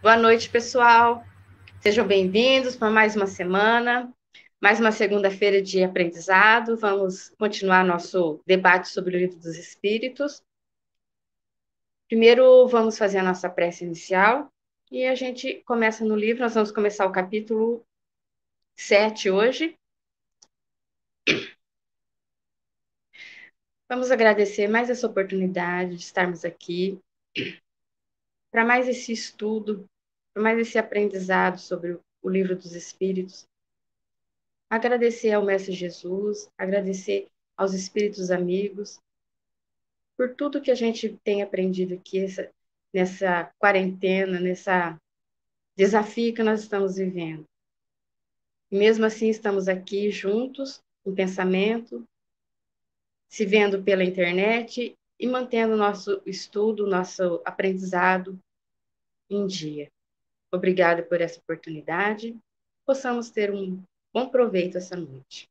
Boa noite, pessoal. Sejam bem-vindos para mais uma semana, mais uma segunda-feira de aprendizado. Vamos continuar nosso debate sobre o livro dos Espíritos. Primeiro, vamos fazer a nossa prece inicial e a gente começa no livro. Nós vamos começar o capítulo 7 hoje. Vamos agradecer mais essa oportunidade de estarmos aqui para mais esse estudo, para mais esse aprendizado sobre o livro dos Espíritos. Agradecer ao Mestre Jesus, agradecer aos Espíritos amigos, por tudo que a gente tem aprendido aqui essa, nessa quarentena, nessa desafio que nós estamos vivendo. E mesmo assim, estamos aqui juntos, em pensamento, se vendo pela internet e mantendo nosso estudo, nosso aprendizado em dia. Obrigada por essa oportunidade. Possamos ter um bom proveito essa noite.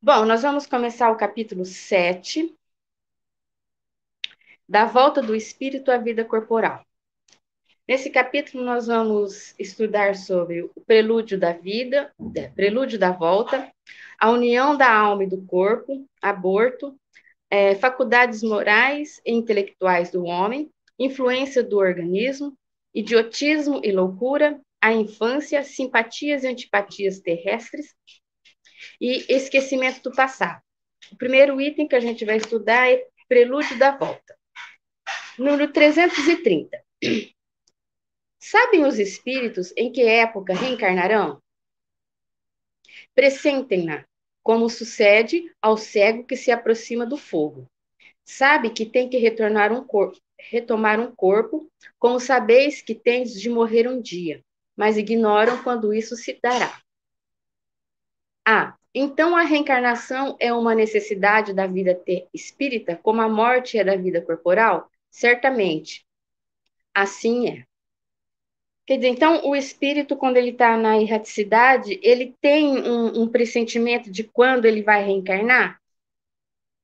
Bom, nós vamos começar o capítulo 7 da volta do espírito à vida corporal. Nesse capítulo, nós vamos estudar sobre o prelúdio da vida, é, prelúdio da volta, a união da alma e do corpo, aborto, é, faculdades morais e intelectuais do homem, influência do organismo, idiotismo e loucura, a infância, simpatias e antipatias terrestres e esquecimento do passado. O primeiro item que a gente vai estudar é prelúdio da volta. Número 330. Sabem os espíritos em que época reencarnarão? Pressentem-na, como sucede ao cego que se aproxima do fogo. Sabe que tem que retornar um corpo, retomar um corpo, como sabeis que tendes de morrer um dia, mas ignoram quando isso se dará. Ah, então a reencarnação é uma necessidade da vida espírita, como a morte é da vida corporal? Certamente. Assim é. Quer dizer, então, o espírito, quando ele está na erraticidade, ele tem um, um, pressentimento de quando ele vai reencarnar?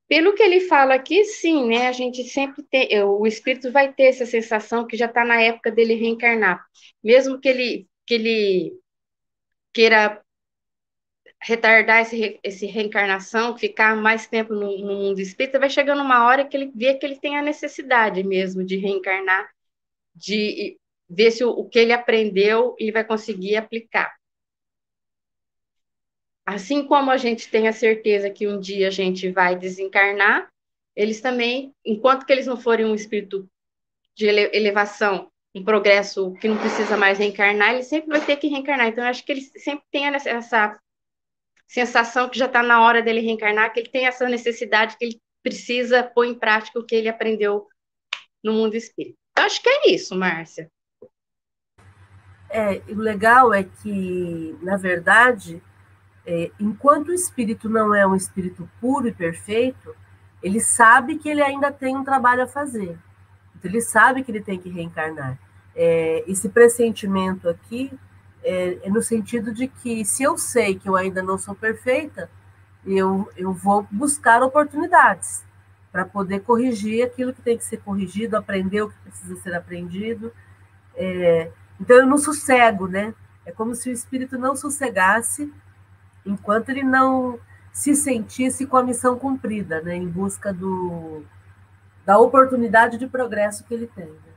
Pelo que ele fala aqui, sim, né? A gente sempre tem, o espírito vai ter essa sensação que já está na época dele reencarnar. Mesmo que ele, que ele queira retardar esse, esse reencarnação, ficar mais tempo no, no mundo espírita, vai chegando uma hora que ele vê que ele tem a necessidade mesmo de reencarnar, de ver se o, o que ele aprendeu ele vai conseguir aplicar. Assim como a gente tem a certeza que um dia a gente vai desencarnar, eles também, enquanto que eles não forem um espírito de elevação, um progresso que não precisa mais reencarnar, ele sempre vai ter que reencarnar. Então, eu acho que ele sempre tem essa sensação que já está na hora dele reencarnar, que ele tem essa necessidade, que ele precisa pôr em prática o que ele aprendeu no mundo espírita. Eu acho que é isso, Márcia. É, o legal é que, na verdade, é, enquanto o espírito não é um espírito puro e perfeito, ele sabe que ele ainda tem um trabalho a fazer. Então, ele sabe que ele tem que reencarnar. É, esse pressentimento aqui é, é, no sentido de que, se eu sei que eu ainda não sou perfeita, eu, eu vou buscar oportunidades para poder corrigir aquilo que tem que ser corrigido, aprender o que precisa ser aprendido. É, então eu não sossego, né? É como se o espírito não sossegasse enquanto ele não se sentisse com a missão cumprida, né? Em busca do, da oportunidade de progresso que ele tem. Né?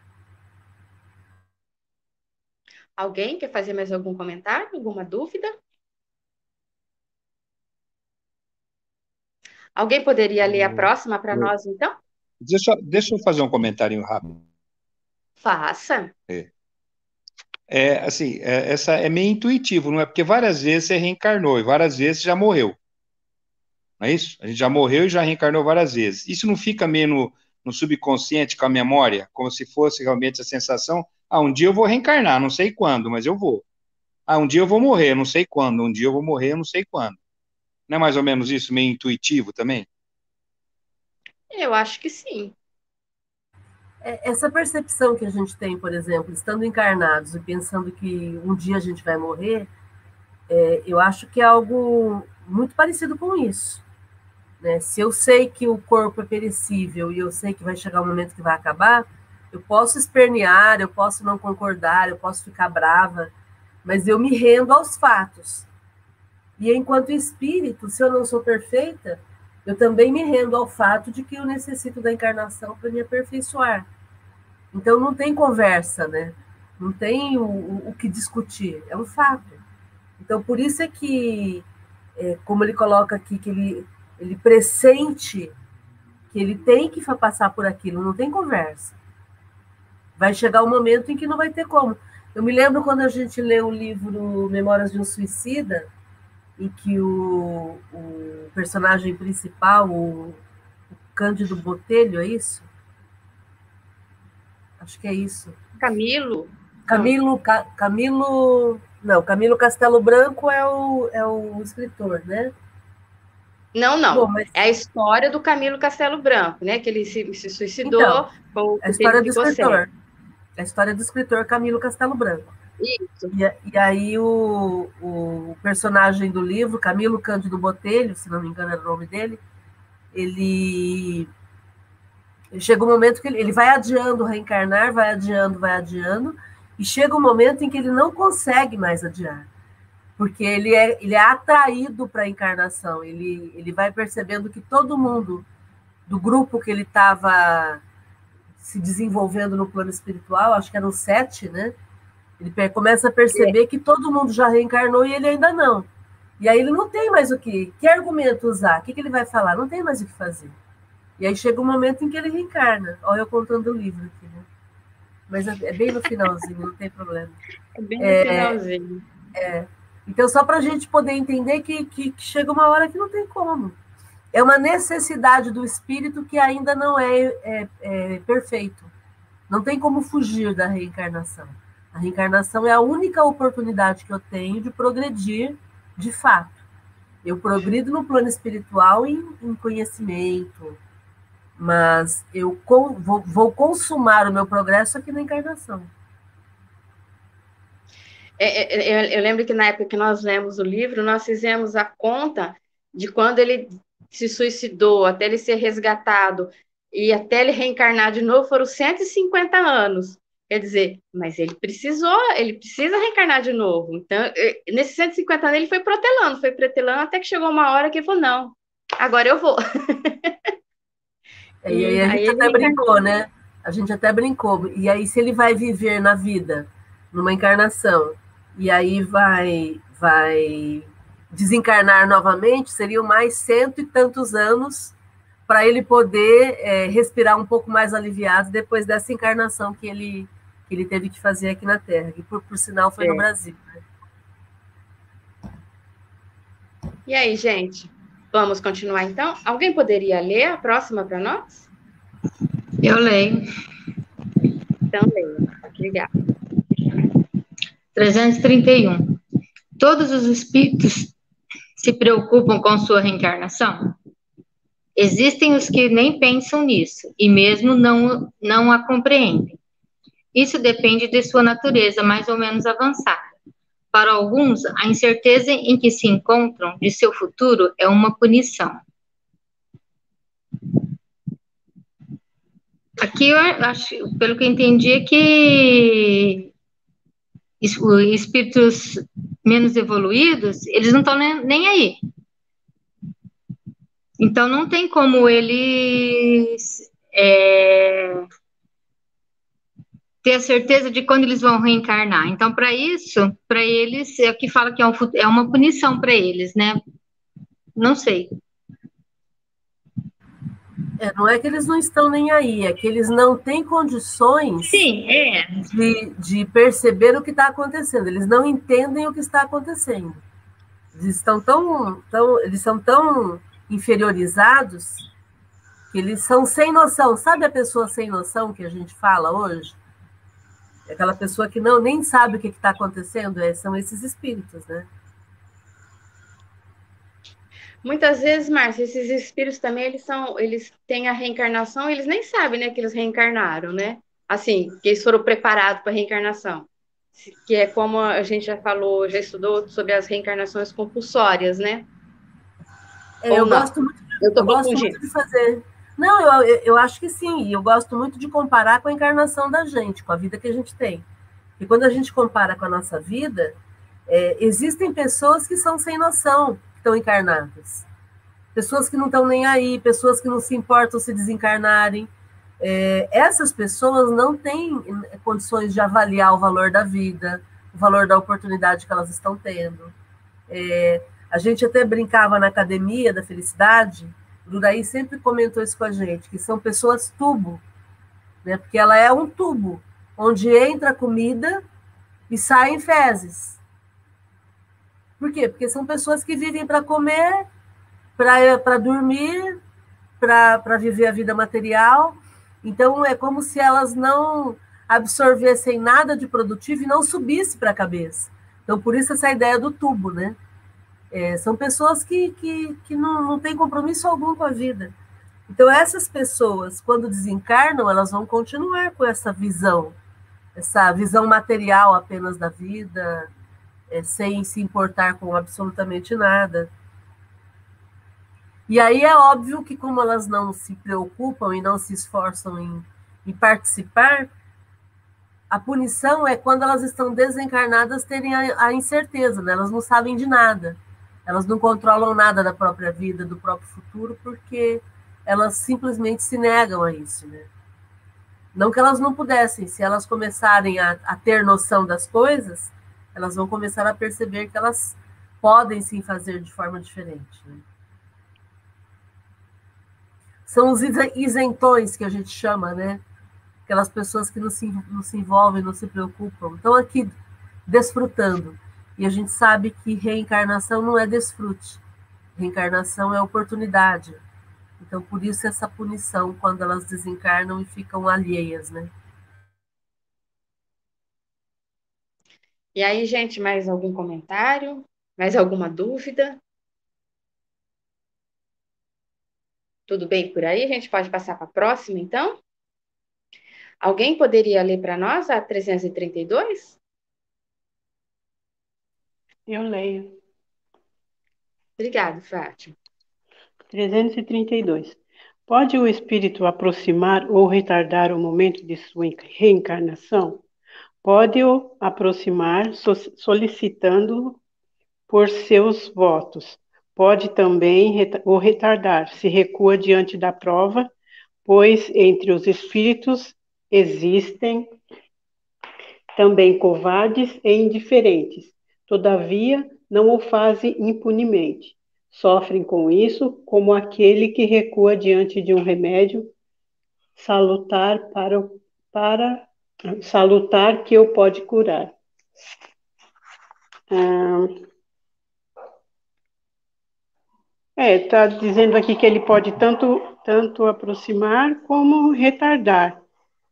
Alguém quer fazer mais algum comentário, alguma dúvida? Alguém poderia ler a próxima para nós, então? Deixa, deixa eu fazer um comentário rápido. Faça. É. É, assim, é, essa é meio intuitivo, não é? Porque várias vezes você reencarnou e várias vezes já morreu. Não é isso? A gente já morreu e já reencarnou várias vezes. Isso não fica meio no, no subconsciente, com a memória, como se fosse realmente a sensação: ah, um dia eu vou reencarnar, não sei quando, mas eu vou. Ah, um dia eu vou morrer, não sei quando. Um dia eu vou morrer, não sei quando. Não é mais ou menos isso, meio intuitivo também? Eu acho que sim. É, essa percepção que a gente tem, por exemplo, estando encarnados e pensando que um dia a gente vai morrer, é, eu acho que é algo muito parecido com isso. Né? Se eu sei que o corpo é perecível e eu sei que vai chegar um momento que vai acabar, eu posso espernear, eu posso não concordar, eu posso ficar brava, mas eu me rendo aos fatos. E enquanto espírito, se eu não sou perfeita, eu também me rendo ao fato de que eu necessito da encarnação para me aperfeiçoar. Então não tem conversa, né? Não tem o, o, o que discutir, é um fato. Então por isso é que, é, como ele coloca aqui, que ele, ele pressente que ele tem que passar por aquilo, não tem conversa. Vai chegar um momento em que não vai ter como. Eu me lembro quando a gente leu o livro Memórias de um Suicida, em que o, o personagem principal, o, o Cândido Botelho, é isso? Acho que é isso. Camilo. Camilo, Ca, Camilo, não, Camilo Castelo Branco é o, é o escritor, né? Não, não. Bom, mas... É a história do Camilo Castelo Branco, né? Que ele se, se suicidou. Então, é a história do escritor. É a história do escritor Camilo Castelo Branco. E, e aí o, o, personagem do livro, Camilo Cândido Botelho, se não me engano era o nome dele, ele, ele chega um momento que ele, ele vai adiando reencarnar, vai adiando, vai adiando, e chega um momento em que ele não consegue mais adiar, porque ele é, ele é atraído para a encarnação, ele, ele vai percebendo que todo mundo do grupo que ele estava se desenvolvendo no plano espiritual, acho que eram sete, né? Ele começa a perceber é. que todo mundo já reencarnou e ele ainda não. E aí ele não tem mais o que, que argumento usar, o que, que ele vai falar? Não tem mais o que fazer. E aí chega um momento em que ele reencarna. Olha eu contando o livro aqui, né? Mas é, é bem no finalzinho, não tem problema. É bem no é, finalzinho. É. Então, só para a gente poder entender que, que, que, chega uma hora que não tem como. É uma necessidade do espírito que ainda não é, é, é perfeito. Não tem como fugir da reencarnação. A reencarnação é a única oportunidade que eu tenho de progredir de fato. Eu progrido no plano espiritual em, em conhecimento, mas eu com, vou, vou, consumar o meu progresso aqui na encarnação. É, é, é, eu lembro que na época que nós lemos o livro, nós fizemos a conta de quando ele se suicidou, até ele ser resgatado e até ele reencarnar de novo, foram 150 anos. Quer dizer, mas ele precisou, ele precisa reencarnar de novo. Então, nesses 150 anos, ele foi protelando, foi protelando, até que chegou uma hora que ele falou: não, agora eu vou. E aí a gente aí até brincou, né? A gente até brincou. E aí, se ele vai viver na vida, numa encarnação, e aí vai, vai desencarnar novamente, seriam mais cento e tantos anos para ele poder é, respirar um pouco mais aliviado depois dessa encarnação que ele que ele teve que fazer aqui na Terra, que por, por sinal foi é. no Brasil. Né? E aí, gente? Vamos continuar então? Alguém poderia ler a próxima para nós? Eu leio. Então, leia. Obrigada. 331. Todos os espíritos se preocupam com sua reencarnação? Existem os que nem pensam nisso e mesmo não, não a compreendem. Isso depende de sua natureza mais ou menos avançada. Para alguns, a incerteza em que se encontram de seu futuro é uma punição. Aqui eu acho, pelo que eu entendi, é que espíritos menos evoluídos, eles não estão nem, nem aí. Então não tem como eles é, ter a certeza de quando eles vão reencarnar. Então, para isso, para eles, é o que fala que é, um, é uma punição para eles, né? Não sei. É, não é que eles não estão nem aí, é que eles não têm condições Sim, é. de, de perceber o que está acontecendo. Eles não entendem o que está acontecendo. Eles estão tão, tão, eles são tão inferiorizados que eles são sem noção. Sabe a pessoa sem noção que a gente fala hoje? Aquela pessoa que não nem sabe o que está acontecendo, é, são esses espíritos, né? Muitas vezes, Márcia, esses espíritos também, eles são, eles têm a reencarnação, eles nem sabem, né, que eles reencarnaram, né? Assim, que eles foram preparados para a reencarnação. Que é como a gente já falou, já estudou sobre as reencarnações compulsórias, né? É, eu gosto muito eu, eu gosto muito de fazer. Não, eu, eu acho que sim, e eu gosto muito de comparar com a encarnação da gente, com a vida que a gente tem. E quando a gente compara com a nossa vida, é, existem pessoas que são sem noção, que estão encarnadas. Pessoas que não estão nem aí, pessoas que não se importam se desencarnarem. É, essas pessoas não têm condições de avaliar o valor da vida, o valor da oportunidade que elas estão tendo. É, a gente até brincava na academia da felicidade, o Duraí sempre comentou isso com a gente, que são pessoas tubo, né? porque ela é um tubo, onde entra comida e saem fezes. Por quê? Porque são pessoas que vivem para comer, para dormir, para viver a vida material. Então, é como se elas não absorvessem nada de produtivo e não subisse para a cabeça. Então, por isso essa ideia do tubo, né? É, são pessoas que, que, que não, não têm compromisso algum com a vida. Então, essas pessoas, quando desencarnam, elas vão continuar com essa visão, essa visão material apenas da vida, é, sem se importar com absolutamente nada. E aí é óbvio que, como elas não se preocupam e não se esforçam em, em participar, a punição é quando elas estão desencarnadas terem a, a incerteza, né? elas não sabem de nada. Elas não controlam nada da própria vida, do próprio futuro, porque elas simplesmente se negam a isso, né? Não que elas não pudessem, se elas começarem a, a ter noção das coisas, elas vão começar a perceber que elas podem sim fazer de forma diferente. Né? São os isentões que a gente chama, né? Aquelas pessoas que não se, não se envolvem, não se preocupam, estão aqui desfrutando. E a gente sabe que reencarnação não é desfrute, reencarnação é oportunidade. Então, por isso, essa punição quando elas desencarnam e ficam alheias, né? E aí, gente, mais algum comentário? Mais alguma dúvida? Tudo bem por aí? A gente pode passar para a próxima, então? Alguém poderia ler para nós a 332? Eu leio. Obrigada, Fátima. 332. Pode o espírito aproximar ou retardar o momento de sua reencarnação? Pode-o aproximar solicitando por seus votos. Pode também o retardar, se recua diante da prova, pois entre os espíritos existem também covardes e indiferentes, Todavia, não o fazem impunemente. Sofrem com isso como aquele que recua diante de um remédio salutar para, para salutar que o pode curar. Ah, é, está dizendo aqui que ele pode tanto, tanto aproximar como retardar,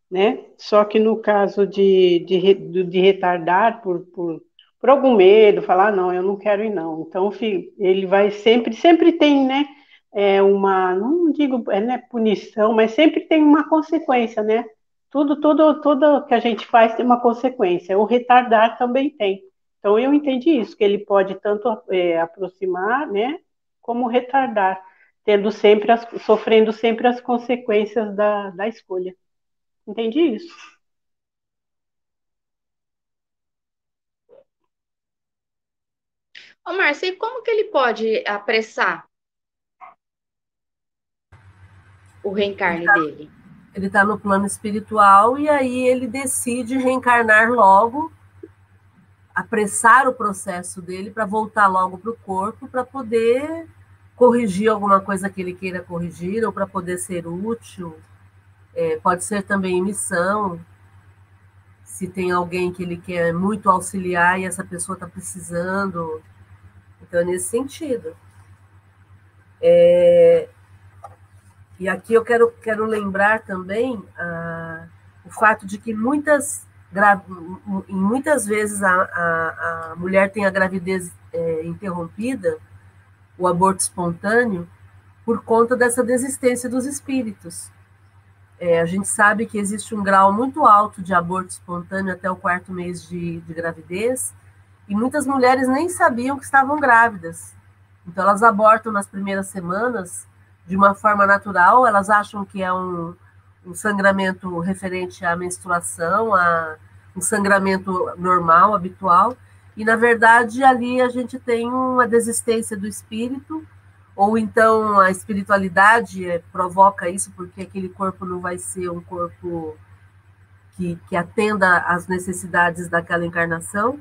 né? Só que no caso de, de, de retardar por, por por algum medo, falar, não, eu não quero ir não. Então, ele vai sempre, sempre tem, né, é uma, não digo, é, né, punição, mas sempre tem uma consequência, né? Tudo, tudo, tudo que a gente faz tem uma consequência. O retardar também tem. Então, eu entendi isso, que ele pode tanto é, aproximar, né, como retardar, tendo sempre, as, sofrendo sempre as consequências da, da escolha. Entendi isso. Ô, Márcia, e como que ele pode apressar o reencarne ele tá, dele? Ele está no plano espiritual e aí ele decide reencarnar logo, apressar o processo dele para voltar logo para o corpo, para poder corrigir alguma coisa que ele queira corrigir ou para poder ser útil. É, pode ser também missão, se tem alguém que ele quer muito auxiliar e essa pessoa está precisando então, é nesse sentido. É, e aqui eu quero, quero lembrar também ah, o fato de que muitas, muitas vezes a, a, a mulher tem a gravidez é, interrompida, o aborto espontâneo, por conta dessa desistência dos espíritos. É, a gente sabe que existe um grau muito alto de aborto espontâneo até o quarto mês de, de gravidez, e muitas mulheres nem sabiam que estavam grávidas. Então, elas abortam nas primeiras semanas de uma forma natural, elas acham que é um, um sangramento referente à menstruação, a um sangramento normal, habitual, e na verdade ali a gente tem uma desistência do espírito, ou então a espiritualidade é, provoca isso porque aquele corpo não vai ser um corpo que, que atenda às necessidades daquela encarnação,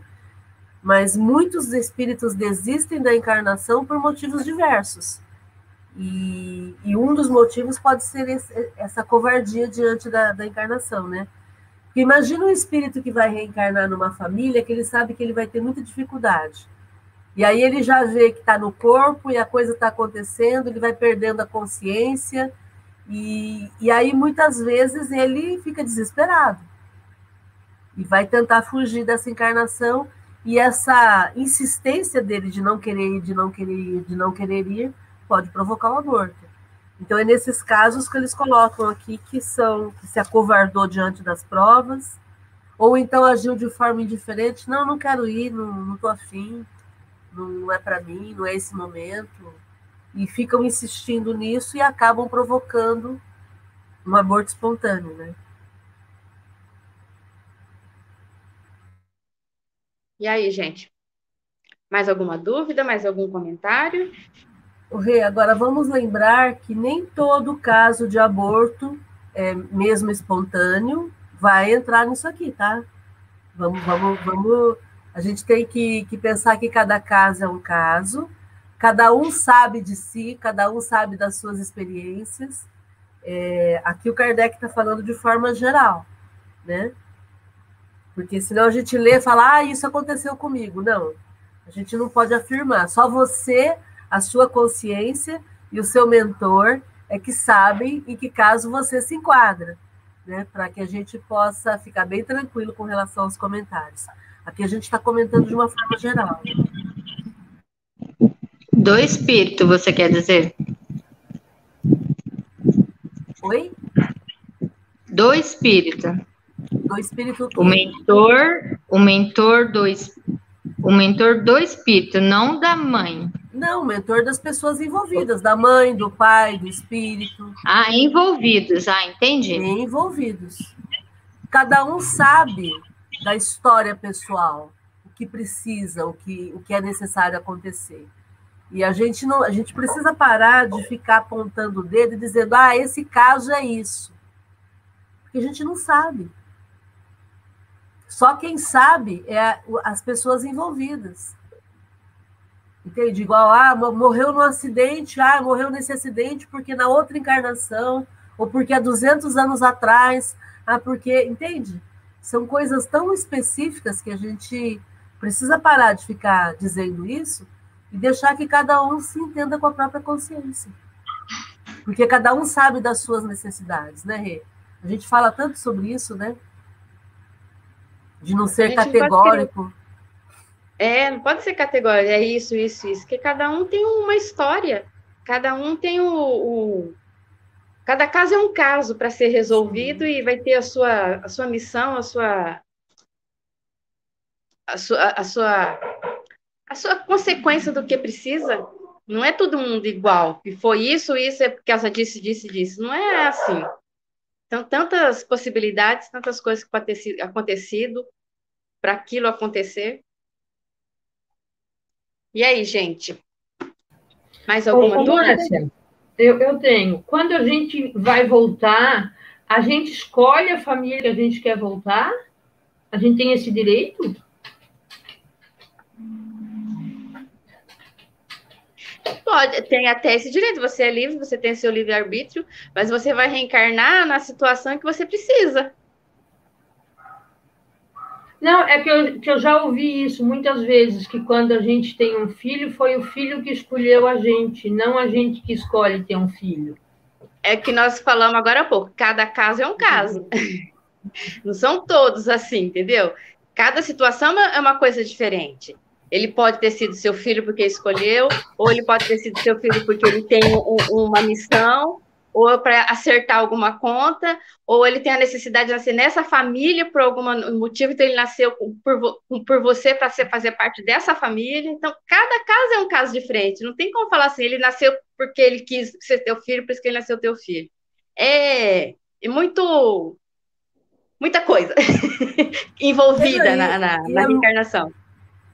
mas muitos espíritos desistem da encarnação por motivos diversos. E, e um dos motivos pode ser esse, essa covardia diante da, da encarnação, né? Porque imagina um espírito que vai reencarnar numa família que ele sabe que ele vai ter muita dificuldade. E aí ele já vê que está no corpo e a coisa está acontecendo, ele vai perdendo a consciência, e, e aí muitas vezes ele fica desesperado e vai tentar fugir dessa encarnação, e essa insistência dele de não querer ir, de não querer ir, de não querer ir, pode provocar o aborto. Então, é nesses casos que eles colocam aqui que são que se acovardou diante das provas, ou então agiu de forma indiferente, não, não quero ir, não estou afim, não, não é para mim, não é esse momento, e ficam insistindo nisso e acabam provocando um aborto espontâneo, né? E aí, gente? Mais alguma dúvida? Mais algum comentário? O Rei, agora vamos lembrar que nem todo caso de aborto, é, mesmo espontâneo, vai entrar nisso aqui, tá? Vamos, vamos, vamos. A gente tem que, que pensar que cada caso é um caso, cada um sabe de si, cada um sabe das suas experiências. É, aqui o Kardec está falando de forma geral, né? Porque senão a gente lê e fala, ah, isso aconteceu comigo. Não, a gente não pode afirmar. Só você a sua consciência e o seu mentor é que sabem em que caso você se enquadra, né? Para que a gente possa ficar bem tranquilo com relação aos comentários. Aqui a gente está comentando de uma forma geral. Do espírito, você quer dizer? Oi? Do espírito. Do espírito. O mentor, o mentor do o mentor do espírito, não da mãe. Não, mentor das pessoas envolvidas, da mãe, do pai, do espírito. Ah, envolvidos, ah, entendi. Envolvidos. Cada um sabe da história pessoal, o que precisa, o que, o que é necessário acontecer. E a gente não, a gente precisa parar de ficar apontando o dedo e dizendo, ah, esse caso é isso. Porque a gente não sabe. Só quem sabe é as pessoas envolvidas. Entende? Igual, ah, morreu no acidente, ah, morreu nesse acidente porque na outra encarnação, ou porque há 200 anos atrás, ah, porque, entende? São coisas tão específicas que a gente precisa parar de ficar dizendo isso e deixar que cada um se entenda com a própria consciência. Porque cada um sabe das suas necessidades, né, Rê? A gente fala tanto sobre isso, né? De não ser categórico. É, não pode ser categórico, é isso, isso, isso, porque cada um tem uma história, cada um tem o. o... cada caso é um caso para ser resolvido Sim. e vai ter a sua, a sua missão, a sua. A sua, a sua, a sua consequência do que precisa. Não é todo mundo igual. E foi isso, isso é porque ela disse, disse, disse. Não é assim. Então, tantas possibilidades, tantas coisas que podem ter acontecido para aquilo acontecer. E aí, gente? Mais alguma Ô, dúvida? Márcia, eu, eu tenho. Quando a gente vai voltar, a gente escolhe a família que a gente quer voltar? A gente tem esse direito? Pode, tem até esse direito. Você é livre, você tem seu livre-arbítrio, mas você vai reencarnar na situação que você precisa. Não, é que eu, que eu já ouvi isso muitas vezes, que quando a gente tem um filho, foi o filho que escolheu a gente, não a gente que escolhe ter um filho. É que nós falamos agora há pouco, cada caso é um caso. Não são todos assim, entendeu? Cada situação é uma coisa diferente. Ele pode ter sido seu filho porque escolheu, ou ele pode ter sido seu filho porque ele tem um, uma missão, ou para acertar alguma conta, ou ele tem a necessidade de nascer nessa família por algum motivo, então ele nasceu por, por você para fazer parte dessa família. Então, cada caso é um caso diferente. Não tem como falar assim, ele nasceu porque ele quis ser teu filho, por isso que ele nasceu teu filho. É, é muito muita coisa envolvida é, na, na, na é, reencarnação.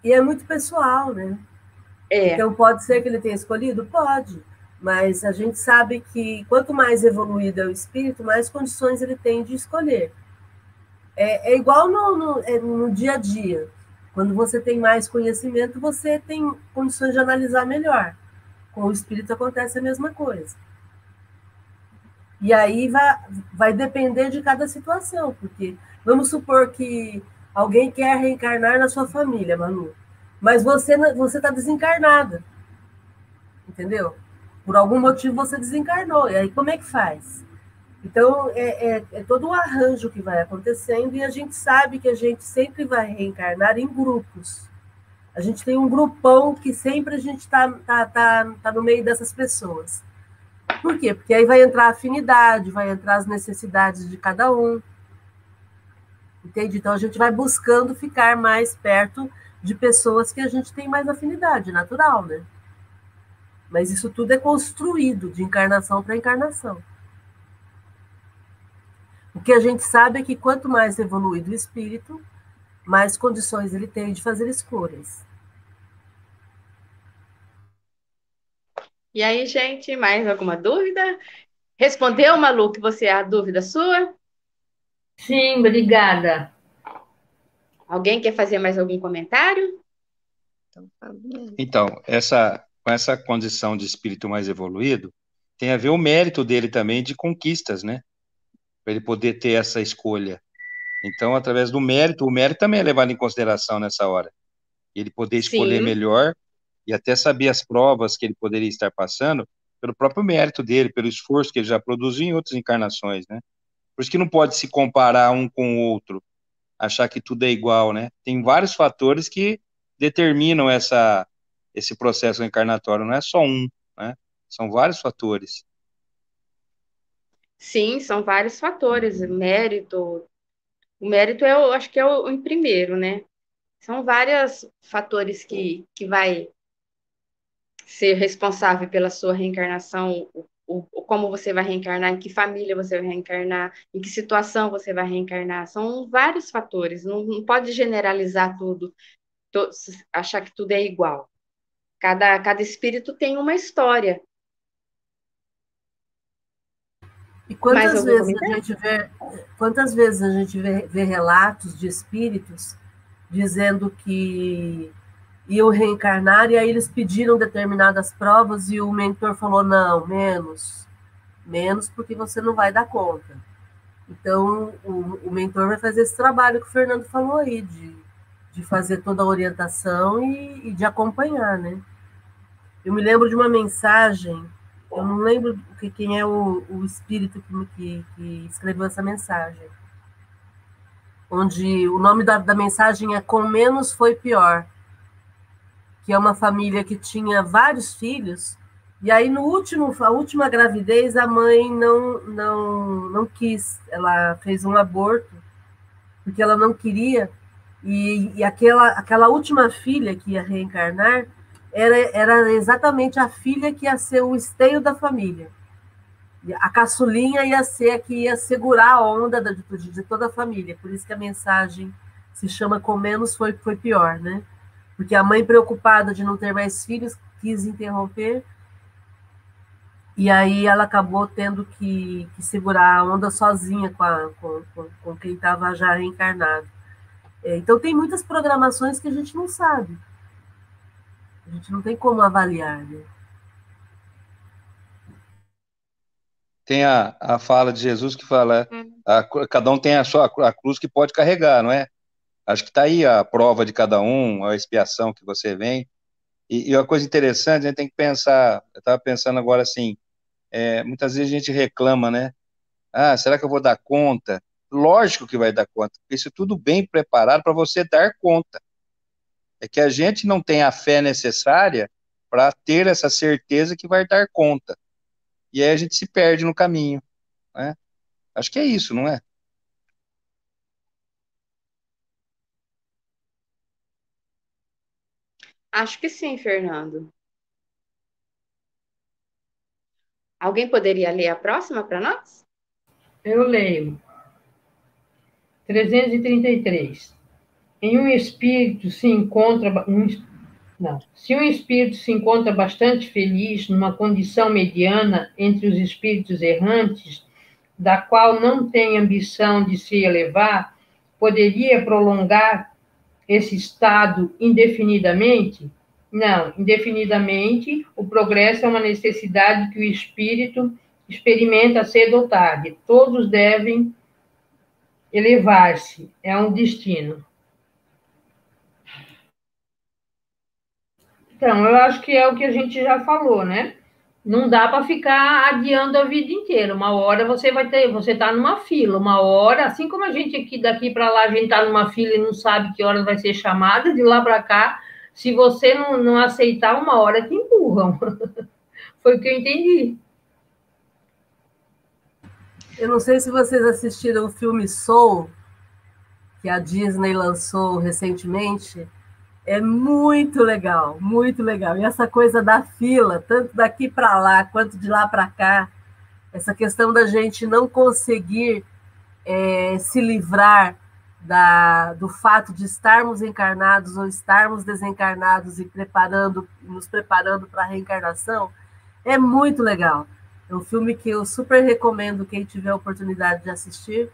E é muito pessoal, né? É. Então, pode ser que ele tenha escolhido? Pode. Mas a gente sabe que quanto mais evoluído é o espírito, mais condições ele tem de escolher. É, é igual no, no, é, no dia a dia. Quando você tem mais conhecimento, você tem condições de analisar melhor. Com o espírito acontece a mesma coisa. E aí vai, vai depender de cada situação, porque vamos supor que alguém quer reencarnar na sua família, Manu, mas você você está desencarnada, entendeu? Por algum motivo você desencarnou, e aí como é que faz? Então é, é, é todo um arranjo que vai acontecendo e a gente sabe que a gente sempre vai reencarnar em grupos. A gente tem um grupão que sempre a gente está tá, tá, tá no meio dessas pessoas. Por quê? Porque aí vai entrar a afinidade, vai entrar as necessidades de cada um. Entende? Então a gente vai buscando ficar mais perto de pessoas que a gente tem mais afinidade, natural, né? Mas isso tudo é construído de encarnação para encarnação. O que a gente sabe é que quanto mais evoluído o espírito, mais condições ele tem de fazer escolhas. E aí, gente, mais alguma dúvida? Respondeu, Malu, que você é a dúvida sua? Sim, obrigada. Alguém quer fazer mais algum comentário? Então, essa, com essa condição de espírito mais evoluído, tem a ver o mérito dele também de conquistas, né? Para ele poder ter essa escolha. Então, através do mérito, o mérito também é levado em consideração nessa hora. Ele poder escolher Sim. melhor e até saber as provas que ele poderia estar passando pelo próprio mérito dele, pelo esforço que ele já produziu em outras encarnações, né? Por isso que não pode se comparar um com o outro, achar que tudo é igual, né? Tem vários fatores que determinam essa, esse processo encarnatório, não é só um, né? São vários fatores. Sim, são vários fatores. Mérito. O mérito é, eu acho que é o, em primeiro, né? São vários fatores que, que vai ser responsável pela sua reencarnação, o, o, como você vai reencarnar, em que família você vai reencarnar, em que situação você vai reencarnar. São vários fatores, não, não pode generalizar tudo, to, achar que tudo é igual. Cada, cada espírito tem uma história. E quantas vezes, a gente vê, quantas vezes a gente vê, vê relatos de espíritos dizendo que iam reencarnar, e aí eles pediram determinadas provas e o mentor falou: não, menos, menos porque você não vai dar conta. Então, o, o mentor vai fazer esse trabalho que o Fernando falou aí, de, de fazer toda a orientação e, e de acompanhar, né? Eu me lembro de uma mensagem, eu não lembro que, quem é o, o espírito que, que, que escreveu essa mensagem, onde o nome da, da mensagem é Com Menos Foi Pior que é uma família que tinha vários filhos, e aí no último, a última gravidez a mãe não não não quis, ela fez um aborto porque ela não queria e, e aquela aquela última filha que ia reencarnar era, era exatamente a filha que ia ser o esteio da família. A caçulinha ia ser a que ia segurar a onda de, de toda a família. Por isso que a mensagem se chama Com Menos Foi, foi Pior, né? porque a mãe, preocupada de não ter mais filhos, quis interromper, e aí ela acabou tendo que, que segurar a onda sozinha com, a, com, com, com quem estava já reencarnado. É, então, tem muitas programações que a gente não sabe. A gente não tem como avaliar. Né? Tem a, a fala de Jesus que fala: hum. a, cada um tem a sua a cruz que pode carregar, não é? Acho que está aí a prova de cada um, a expiação que você vem. E, e uma coisa interessante, a gente tem que pensar, eu estava pensando agora assim, é, muitas vezes a gente reclama, né? Ah, será que eu vou dar conta? Lógico que vai dar conta, porque isso é tudo bem preparado para você dar conta. É que a gente não tem a fé necessária para ter essa certeza que vai dar conta. e aí a gente se perde no caminho. Né? Acho que é isso, não é? Acho que sim, Fernando. Alguém poderia ler a próxima para nós? Eu leio. 333. Em um espírito se encontra um, não. Se um espírito se encontra bastante feliz numa condição mediana entre os espíritos errantes, da qual não tem ambição de se elevar, poderia prolongar esse estado indefinidamente? Não, indefinidamente, o progresso é uma necessidade que o espírito experimenta cedo ou tarde. Todos devem elevar-se, é um destino. Então, eu acho que é o que a gente já falou, né? Não dá para ficar adiando a vida inteira. Uma hora você vai ter, você está numa fila, uma hora, assim como a gente aqui daqui para lá, a gente está numa fila e não sabe que hora vai ser chamada, de lá para cá, se você não, não aceitar, uma hora te empurram. Foi o que eu entendi. Eu não sei se vocês assistiram o filme Soul, que a Disney lançou recentemente é muito legal, muito legal. E essa coisa da fila, tanto daqui para lá quanto de lá para cá, essa questão da gente não conseguir é, se livrar da, do fato de estarmos encarnados ou estarmos desencarnados e preparando, nos preparando para a reencarnação, é muito legal. É um filme que eu super recomendo quem tiver a oportunidade de assistir,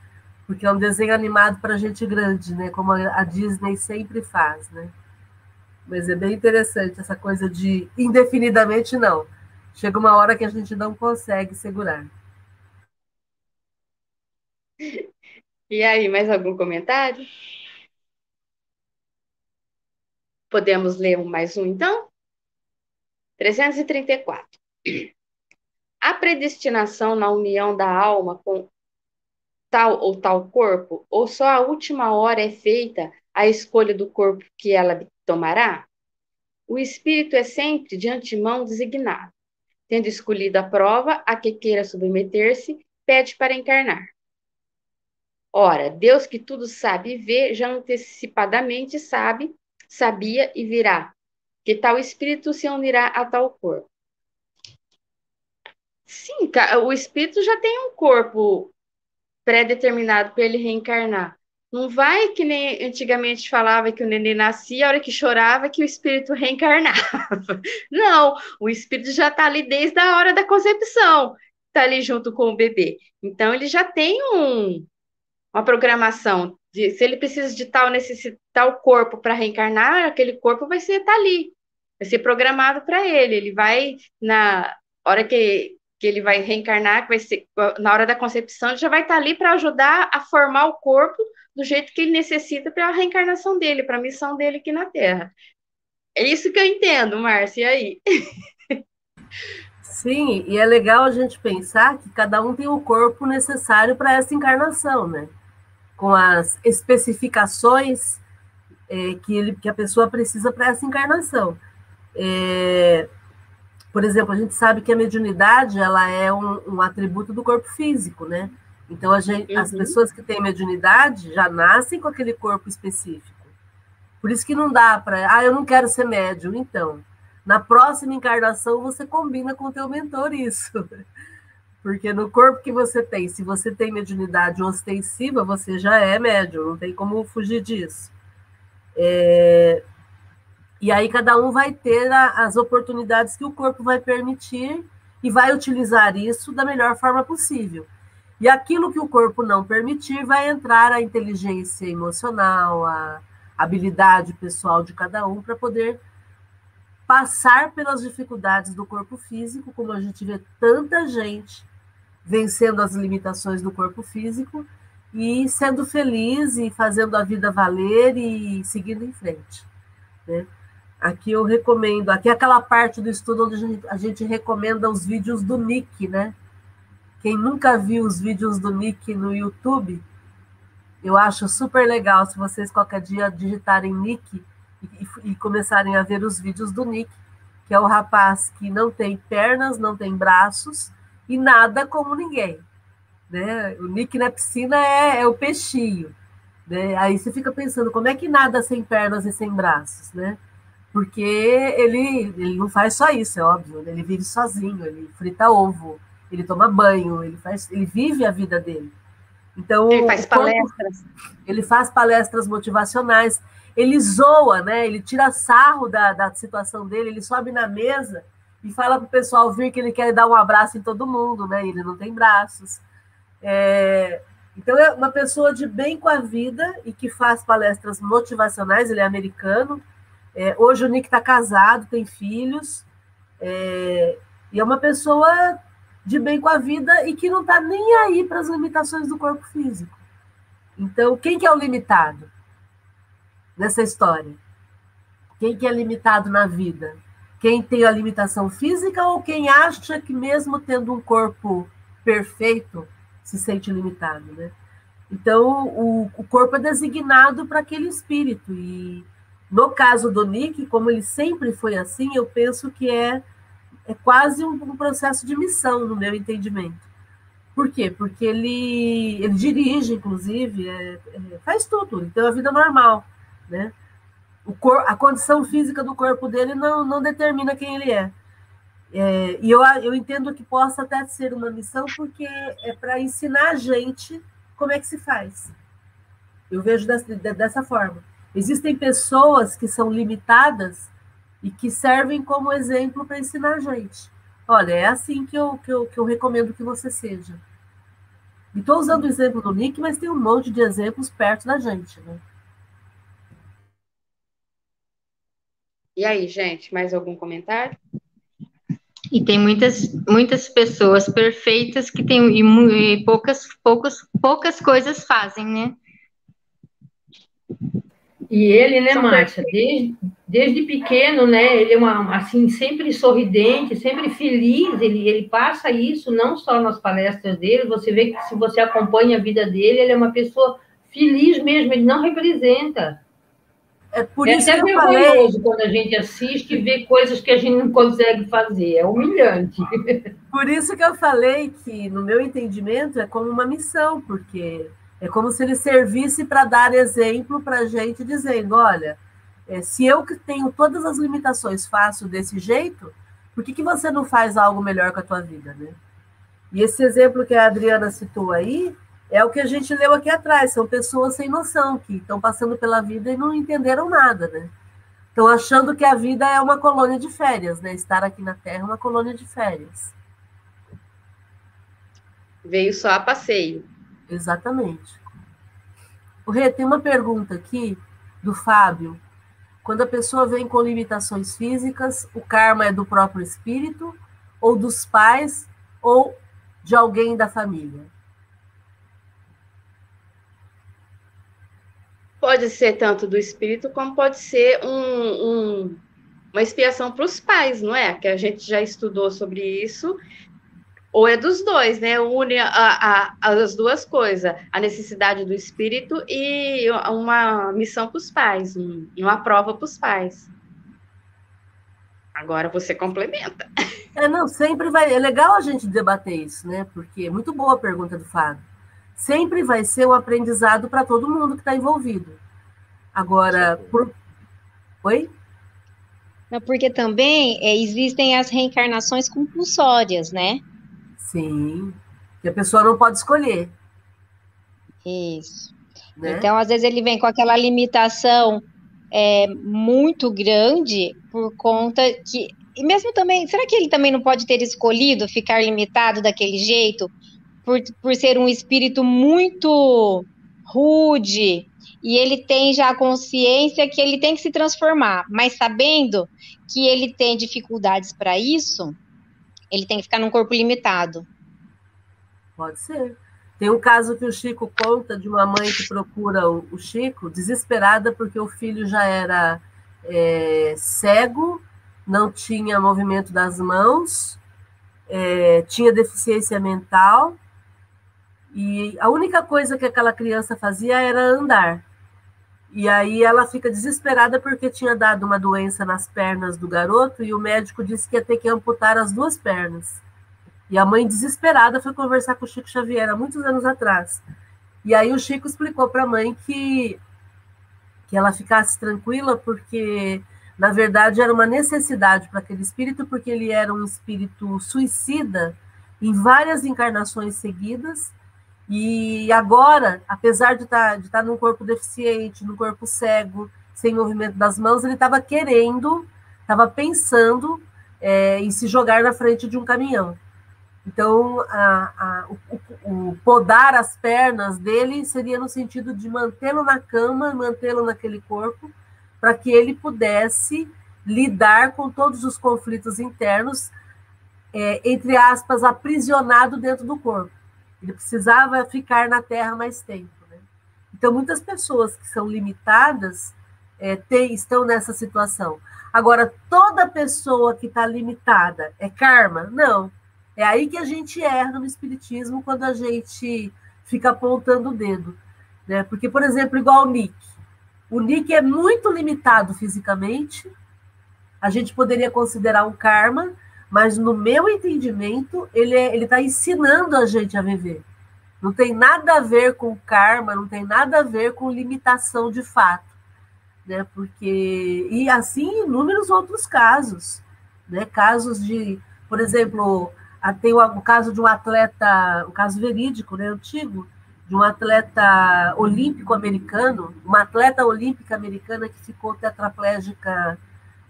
porque é um desenho animado para gente grande, né? Como a Disney sempre faz, né? Mas é bem interessante essa coisa de indefinidamente não. Chega uma hora que a gente não consegue segurar. E aí, mais algum comentário? Podemos ler mais um, então? 334. A predestinação na união da alma com tal ou tal corpo, ou só a última hora é feita a escolha do corpo que ela tomará? O espírito é sempre de antemão designado. Tendo escolhido a prova a que queira submeter-se, pede para encarnar. Ora, Deus que tudo sabe e vê, já antecipadamente sabe, sabia e virá, que tal espírito se unirá a tal corpo. Sim, o espírito já tem um corpo pré-determinado para ele reencarnar. Não vai que nem antigamente falava que o neném nascia, a hora que chorava, que o espírito reencarnava. Não, o espírito já está ali desde a hora da concepção, está ali junto com o bebê. Então, ele já tem um, uma programação. De, se ele precisa de tal, tal corpo para reencarnar, aquele corpo vai ser tá ali, vai ser programado para ele. Ele vai, na hora que que ele vai reencarnar, que vai ser na hora da concepção, ele já vai estar tá ali para ajudar a formar o corpo do jeito que ele necessita para a reencarnação dele, para a missão dele aqui na Terra. É isso que eu entendo, Márcia, e aí? Sim, e é legal a gente pensar que cada um tem o corpo necessário para essa encarnação, né? Com as especificações é, que, ele, que a pessoa precisa para essa encarnação. É, por exemplo, a gente sabe que a mediunidade ela é um, um atributo do corpo físico, né? Então, gente, uhum. as pessoas que têm mediunidade já nascem com aquele corpo específico. Por isso que não dá para, ah, eu não quero ser médium. Então, na próxima encarnação você combina com o teu mentor isso. Porque no corpo que você tem, se você tem mediunidade ostensiva, você já é médium, não tem como fugir disso. É... E aí cada um vai ter a, as oportunidades que o corpo vai permitir e vai utilizar isso da melhor forma possível. E aquilo que o corpo não permitir, vai entrar a inteligência emocional, a habilidade pessoal de cada um para poder passar pelas dificuldades do corpo físico, como a gente vê tanta gente vencendo as limitações do corpo físico e sendo feliz e fazendo a vida valer e seguindo em frente. Né? Aqui eu recomendo, aqui é aquela parte do estudo onde a gente, recomenda os vídeos do Nick, né? Quem nunca viu os vídeos do Nick no YouTube, eu acho super legal se vocês qualquer dia digitarem Nick e, e, começarem a ver os vídeos do Nick, que é o rapaz que não tem pernas, não tem braços, e nada como ninguém. Né? O Nick na piscina é, é o peixinho. Né? Aí você fica pensando, como é que nada sem pernas e sem braços, né? Porque ele, ele não faz só isso, é óbvio. Né? Ele vive sozinho, ele frita ovo, ele toma banho, ele faz, ele vive a vida dele. Então ele faz palestras. Ele faz palestras motivacionais. Ele zoa, né? Ele tira sarro da, da situação dele. Ele sobe na mesa e fala para o pessoal vir que ele quer dar um abraço em todo mundo, né? Ele não tem braços. É, então, é uma pessoa de bem com a vida e que faz palestras motivacionais, ele é americano. É, hoje o Nick está casado, tem filhos, é, e é uma pessoa de bem com a vida e que não está nem aí para as limitações do corpo físico. Então, quem que é o limitado nessa história? Quem que é limitado na vida? Quem tem a limitação física ou quem acha que mesmo tendo um corpo perfeito, se sente limitado, né? Então, o, o corpo é designado para aquele espírito. E no caso do Nick, como ele sempre foi assim, eu penso que é, é quase um, um processo de missão, no meu entendimento. Por quê? Porque ele, ele dirige, inclusive, é, é, faz tudo, tem uma vida normal, né? O cor, a condição física do corpo dele não, não determina quem ele é. É, e eu, eu entendo que possa até ser uma missão, porque é para ensinar a gente como é que se faz. Eu vejo dessa, dessa forma. Existem pessoas que são limitadas e que servem como exemplo para ensinar a gente. Olha, é assim que eu, que eu, que eu recomendo que você seja. E estou usando o exemplo do Nick, mas tem um monte de exemplos perto da gente. Né? E aí, gente, mais algum comentário? E tem muitas, muitas pessoas perfeitas que têm e, e poucas, poucas, poucas coisas fazem, né? E ele, né, Márcia, desde, desde pequeno, né, ele é uma, assim, sempre sorridente, sempre feliz, ele, ele passa isso não só nas palestras dele, você vê que se você acompanha a vida dele, ele é uma pessoa feliz mesmo, ele não representa. É por é isso até que eu falei... quando a gente assiste e vê coisas que a gente não consegue fazer, é humilhante. Por isso que eu falei que, no meu entendimento, é como uma missão, porque é como se ele servisse para dar exemplo para a gente, dizendo: olha, é, se eu que tenho todas as limitações faço desse jeito, por que, que você não faz algo melhor com a tua vida, né? E esse exemplo que a Adriana citou aí é o que a gente leu aqui atrás, são pessoas sem noção, que estão passando pela vida e não entenderam nada, né? Estão achando que a vida é uma colônia de férias, né? Estar aqui na Terra é uma colônia de férias. Veio só a passeio. Exatamente. O Rê, tem uma pergunta aqui do Fábio. Quando a pessoa vem com limitações físicas, o karma é do próprio espírito, ou dos pais, ou de alguém da família? pode ser tanto do espírito, como pode ser um, um, uma expiação para os pais, não é? Que a gente já estudou sobre isso. Ou é dos dois, né? Une a, a, as duas coisas, a necessidade do espírito e uma missão para os pais, um, uma prova para os pais. Agora você complementa. É, não, sempre vai. É legal a gente debater isso, né? Porque é muito boa a pergunta do Fábio sempre vai ser um aprendizado para todo mundo que está envolvido. Agora, por... oi? Não, porque também é, existem as reencarnações compulsórias, né? Sim, que a pessoa não pode escolher. Isso. Né? Então, às vezes, ele vem com aquela limitação é, muito grande por conta que. E mesmo também, será que ele também não pode ter escolhido ficar limitado daquele jeito por, por ser um espírito muito rude, e ele tem já a consciência que ele tem que se transformar, mas sabendo que ele tem dificuldades para isso, ele tem que ficar num corpo limitado. Pode ser. Tem um caso que o Chico conta de uma mãe que procura o, Chico, desesperada porque o filho já era é, cego, não tinha movimento das mãos, é, tinha deficiência mental e a única coisa que aquela criança fazia era andar. E aí ela fica desesperada porque tinha dado uma doença nas pernas do garoto e o médico disse que ia ter que amputar as duas pernas. E a mãe, desesperada, foi conversar com o Chico Xavier há muitos anos atrás. E aí o Chico explicou para a mãe que, que ela ficasse tranquila, porque, na verdade, era uma necessidade para aquele espírito, porque ele era um espírito suicida em várias encarnações seguidas. E agora, apesar de estar tá, estar tá num corpo deficiente, num corpo cego, sem movimento das mãos, ele estava querendo, estava pensando é, em se jogar na frente de um caminhão. Então, a, a, o, o, podar as pernas dele seria no sentido de mantê-lo na cama, mantê-lo naquele corpo, para que ele pudesse lidar com todos os conflitos internos, é, entre aspas, aprisionado dentro do corpo. Ele precisava ficar na Terra mais tempo. Né? Então, muitas pessoas que são limitadas é, tem, estão nessa situação. Agora, toda pessoa que está limitada é karma? Não. É aí que a gente erra no Espiritismo quando a gente fica apontando o dedo. Né? Porque, por exemplo, igual o Nick. O Nick é muito limitado fisicamente, a gente poderia considerar um karma, mas no meu entendimento, ele é, está ensinando a gente a viver. Não tem nada a ver com karma, não tem nada a ver com limitação de fato. Né? Porque, e assim inúmeros outros casos. Né? Casos de, por exemplo, tem o, caso de um atleta, o caso verídico, né, antigo, de um atleta olímpico americano, uma atleta olímpica americana que ficou tetraplégica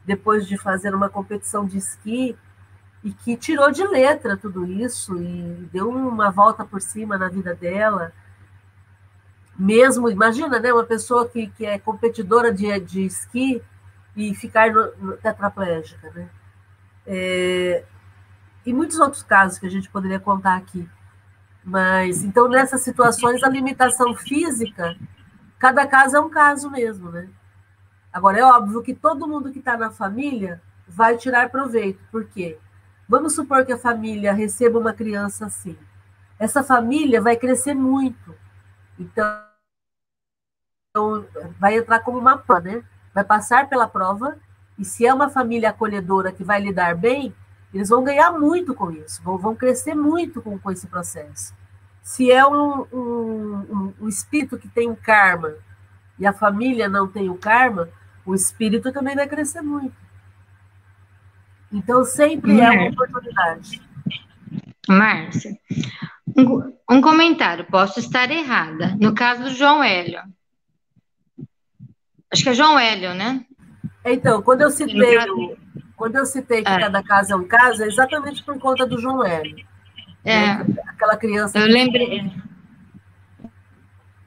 depois de fazer uma competição de esqui e que tirou de letra tudo isso e deu uma volta por cima na vida dela. Mesmo, imagina, né, uma pessoa que, que é competidora de, de esqui e ficar no, no tetraplégica, né? É, e muitos outros casos que a gente poderia contar aqui. Mas, então, nessas situações, a limitação física, cada caso é um caso mesmo, né? Agora, é óbvio que todo mundo que está na família vai tirar proveito. Por quê? Vamos supor que a família receba uma criança assim. Essa família vai crescer muito. Então, vai entrar como uma prova, né? Vai passar pela prova, e se é uma família acolhedora que vai lidar bem, eles vão ganhar muito com isso, vão, vão crescer muito com, com esse processo. Se é um, um, um, espírito que tem um karma e a família não tem o karma, o espírito também vai crescer muito. Então, sempre é uma oportunidade. Márcia, um, um, comentário, posso estar errada. No caso do João Hélio. Acho que é João Hélio, né? Então, quando eu citei o, quando eu citei que é. cada caso é um caso, é exatamente por conta do João Hélio. É. Né? Aquela criança. Eu lembrei.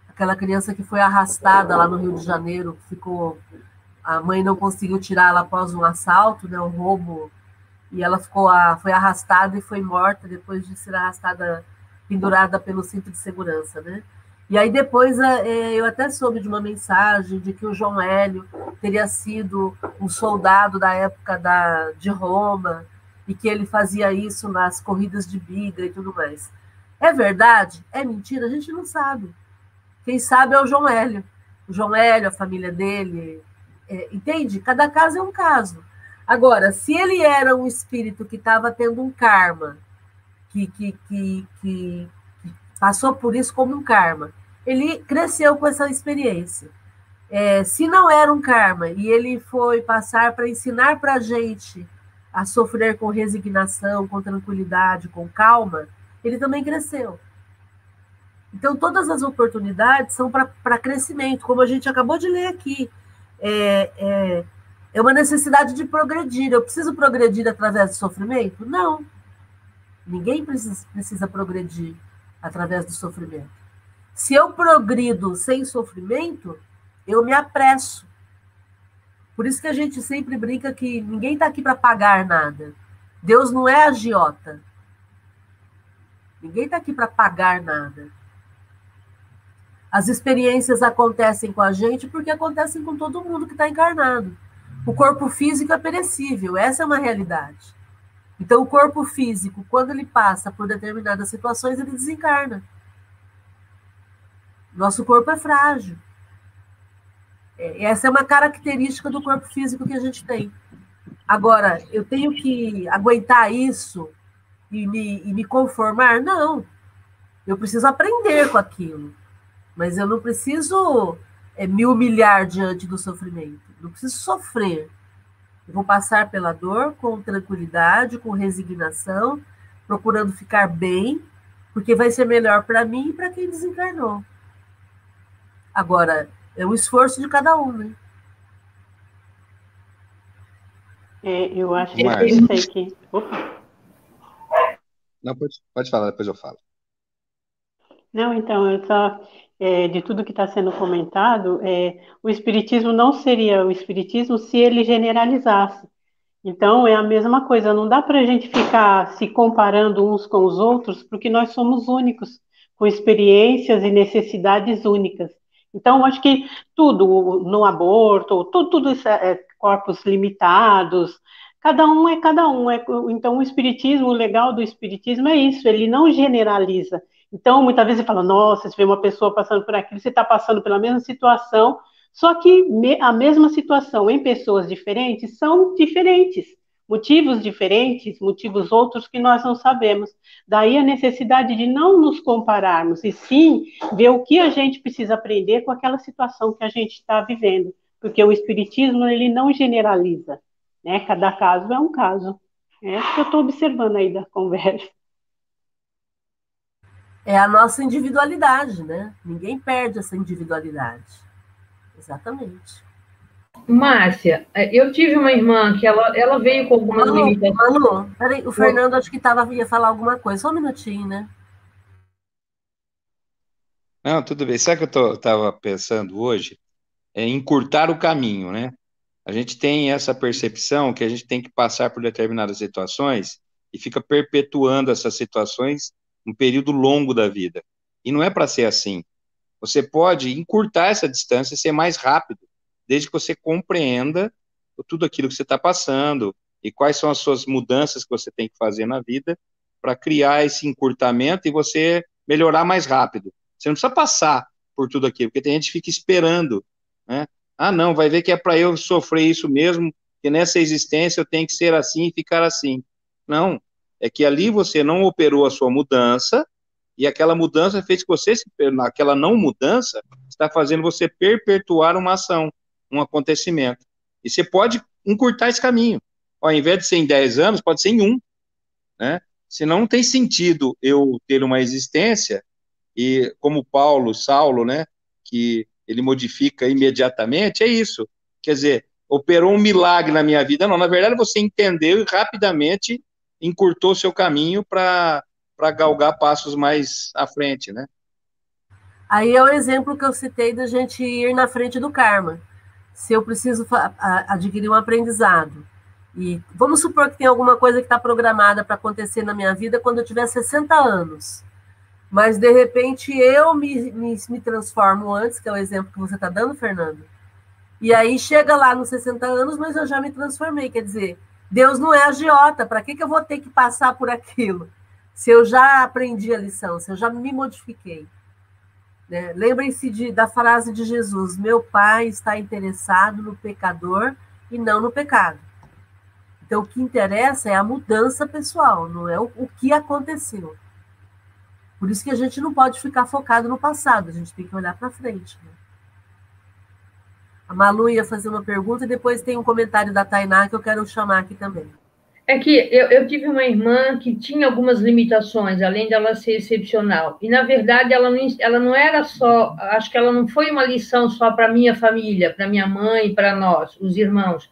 Aquela criança que foi arrastada lá no Rio de Janeiro, ficou. A mãe não conseguiu tirá-la após um assalto, né, um roubo, e ela ficou a, foi arrastada e foi morta depois de ser arrastada, pendurada pelo cinto de segurança, né? E aí depois é, é, eu até soube de uma mensagem de que o João Hélio teria sido um soldado da época da, de Roma e que ele fazia isso nas corridas de biga e tudo mais. É verdade? É mentira? A gente não sabe. Quem sabe é o João Hélio. O João Hélio, a família dele. É, entende? Cada caso é um caso. Agora, se ele era um espírito que estava tendo um karma, que, que, que, que passou por isso como um karma, ele cresceu com essa experiência. É, se não era um karma e ele foi passar para ensinar para a gente a sofrer com resignação, com tranquilidade, com calma, ele também cresceu. Então, todas as oportunidades são para crescimento, como a gente acabou de ler aqui. É, é, é uma necessidade de progredir. Eu preciso progredir através do sofrimento? Não. Ninguém precisa, precisa progredir através do sofrimento. Se eu progrido sem sofrimento, eu me apresso. Por isso que a gente sempre brinca que ninguém está aqui para pagar nada. Deus não é agiota. Ninguém está aqui para pagar nada. As experiências acontecem com a gente porque acontecem com todo mundo que está encarnado. O corpo físico é perecível, essa é uma realidade. Então, o corpo físico, quando ele passa por determinadas situações, ele desencarna. Nosso corpo é frágil. É, essa é uma característica do corpo físico que a gente tem. Agora, eu tenho que aguentar isso e me, e me conformar. Não. Eu preciso aprender com aquilo. Mas eu não preciso é, me humilhar diante do sofrimento. Não preciso sofrer. Eu vou passar pela dor com tranquilidade, com resignação, procurando ficar bem, porque vai ser melhor para mim e para quem desencarnou. Agora, é o esforço de cada um, né? É, eu acho que Mas... eu sei que. Opa. Não, pode, pode falar, depois eu falo. Não, então, eu só, é, de tudo que está sendo comentado, é, o Espiritismo não seria o Espiritismo se ele generalizasse. Então, é a mesma coisa, não dá para a gente ficar se comparando uns com os outros, porque nós somos únicos, com experiências e necessidades únicas. Então, acho que tudo, no aborto, tudo, tudo isso é, é corpos limitados, cada um é cada um. É, então, o espiritismo, o legal do espiritismo é isso, ele não generaliza. Então, muitas vezes você fala, nossa, você vê uma pessoa passando por aquilo, você está passando pela mesma situação, só que a mesma situação em pessoas diferentes são diferentes motivos diferentes, motivos outros que nós não sabemos. Daí a necessidade de não nos compararmos, e sim ver o que a gente precisa aprender com aquela situação que a gente está vivendo, porque o Espiritismo ele não generaliza, né? Cada caso é um caso. É isso que eu estou observando aí da conversa. É a nossa individualidade, né? Ninguém perde essa individualidade. Exatamente. Márcia, é, eu tive uma irmã que ela, ela veio com algumas Manu, limitações. Manu, peraí, o Fernando acho que tava, ia falar alguma coisa. Só um minutinho, né? Não, tudo bem. Sabe o que eu estava pensando hoje? É encurtar o caminho, né? A gente tem essa percepção que a gente tem que passar por determinadas situações e fica perpetuando essas situações um período longo da vida. E não é para ser assim. Você pode encurtar essa distância e ser mais rápido desde que você compreenda tudo aquilo que você está passando e quais são as suas mudanças que você tem que fazer na vida para criar esse encurtamento e você melhorar mais rápido. Você não precisa passar por tudo aquilo, porque tem gente que fica esperando, né? Ah, não, vai ver que é para eu sofrer isso mesmo, que nessa existência eu tenho que ser assim e ficar assim. Não, é que ali você não operou a sua mudança e aquela mudança fez que você, aquela não mudança, está fazendo você perpetuar uma ação um acontecimento. E você pode encurtar esse caminho. Ao invés de ser em 10 anos, pode ser em um. Né? Senão não tem sentido eu ter uma existência, e como Paulo, Saulo, né, que ele modifica imediatamente, é isso. Quer dizer, operou um milagre na minha vida. Não, na verdade você entendeu e rapidamente encurtou seu caminho para galgar passos mais à frente, né? Aí é o exemplo que eu citei da gente ir na frente do karma se eu preciso adquirir um aprendizado. E vamos supor que tem alguma coisa que está programada para acontecer na minha vida quando eu tiver 60 anos. Mas, de repente, eu me, me, me transformo antes, que é o exemplo que você está dando, Fernando. E aí chega lá nos 60 anos, mas eu já me transformei. Quer dizer, Deus não é agiota. Para que, que eu vou ter que passar por aquilo? Se eu já aprendi a lição, se eu já me modifiquei. Né? Lembrem-se da frase de Jesus: Meu Pai está interessado no pecador e não no pecado. Então, o que interessa é a mudança pessoal, não é o, o que aconteceu. Por isso que a gente não pode ficar focado no passado, a gente tem que olhar para frente. Né? A Malu ia fazer uma pergunta e depois tem um comentário da Tainá que eu quero chamar aqui também. É que eu, eu, tive uma irmã que tinha algumas limitações, além dela ser excepcional. E, na verdade, ela não, ela não era só. Acho que ela não foi uma lição só para minha família, para minha mãe, para nós, os irmãos.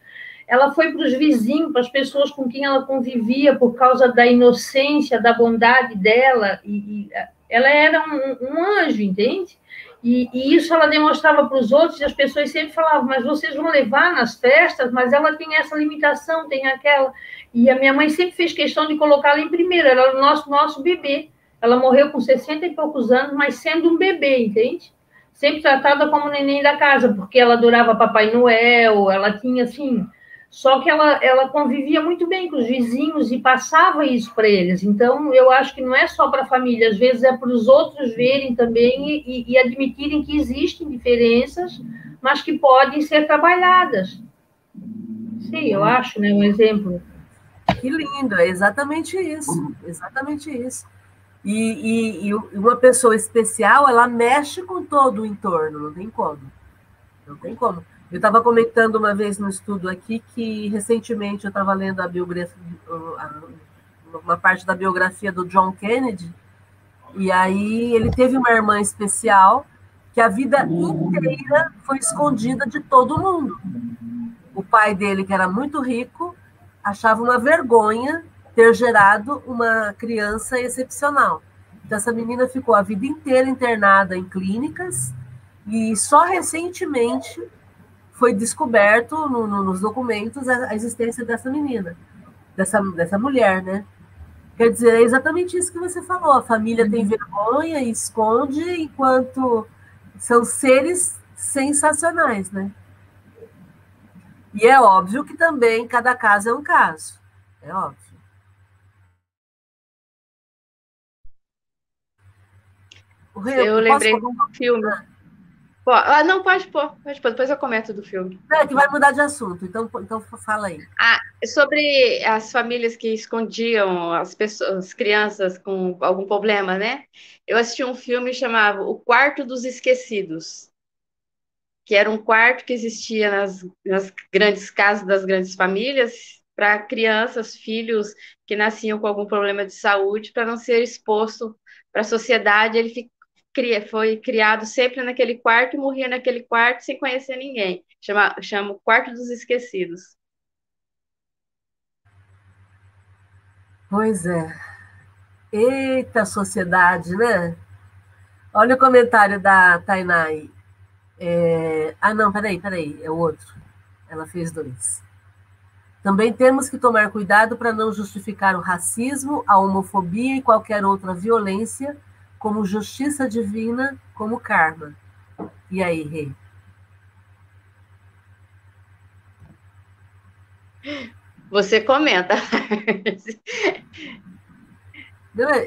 Ela foi para os vizinhos, para as pessoas com quem ela convivia, por causa da inocência, da bondade dela. E, e ela era um, um anjo, entende? E, e, isso ela demonstrava para os outros, e as pessoas sempre falavam, mas vocês vão levar nas festas, mas ela tem essa limitação, tem aquela. E a minha mãe sempre fez questão de colocá-la em primeiro, era o nosso, nosso bebê. Ela morreu com 60 e poucos anos, mas sendo um bebê, entende? Sempre tratada como neném da casa, porque ela adorava Papai Noel, ela tinha assim só que ela, ela convivia muito bem com os vizinhos e passava isso para eles. Então, eu acho que não é só para a família, às vezes é para os outros verem também e, e, admitirem que existem diferenças, mas que podem ser trabalhadas. Sim, eu acho, né? Um exemplo. Que lindo, é exatamente isso, exatamente isso. E, e, e, uma pessoa especial, ela mexe com todo o entorno, não tem como. Não tem como. Eu estava comentando uma vez no estudo aqui que recentemente eu estava lendo a biografia, uma parte da biografia do John Kennedy, e aí ele teve uma irmã especial que a vida inteira foi escondida de todo mundo. O pai dele, que era muito rico, achava uma vergonha ter gerado uma criança excepcional. Então, essa menina ficou a vida inteira internada em clínicas e só recentemente foi descoberto no, no, nos documentos a, a, existência dessa menina, dessa, dessa mulher, né? Quer dizer, é exatamente isso que você falou. A família tem vergonha e esconde, enquanto são seres sensacionais, né? E é óbvio que também cada caso é um caso. É óbvio. Eu lembrei de um filme. Ah, não, pode pôr, pode pôr, depois eu comento do filme. Não, é que vai mudar de assunto, então, então fala aí. Ah, sobre as famílias que escondiam as pessoas, as crianças com algum problema, né? Eu assisti um filme chamado O Quarto dos Esquecidos, que era um quarto que existia nas, nas grandes casas das grandes famílias para crianças, filhos que nasciam com algum problema de saúde, para não ser exposto para a sociedade. Ele foi criado sempre naquele quarto e morria naquele quarto sem conhecer ninguém. Chama, chama o Quarto dos Esquecidos. Pois é. Eita sociedade, né? Olha o comentário da Tainai. É... Ah, não, peraí, peraí, é o outro. Ela fez dois. Também temos que tomar cuidado para não justificar o racismo, a homofobia e qualquer outra violência como justiça divina, como karma. E aí, Rei? Você comenta.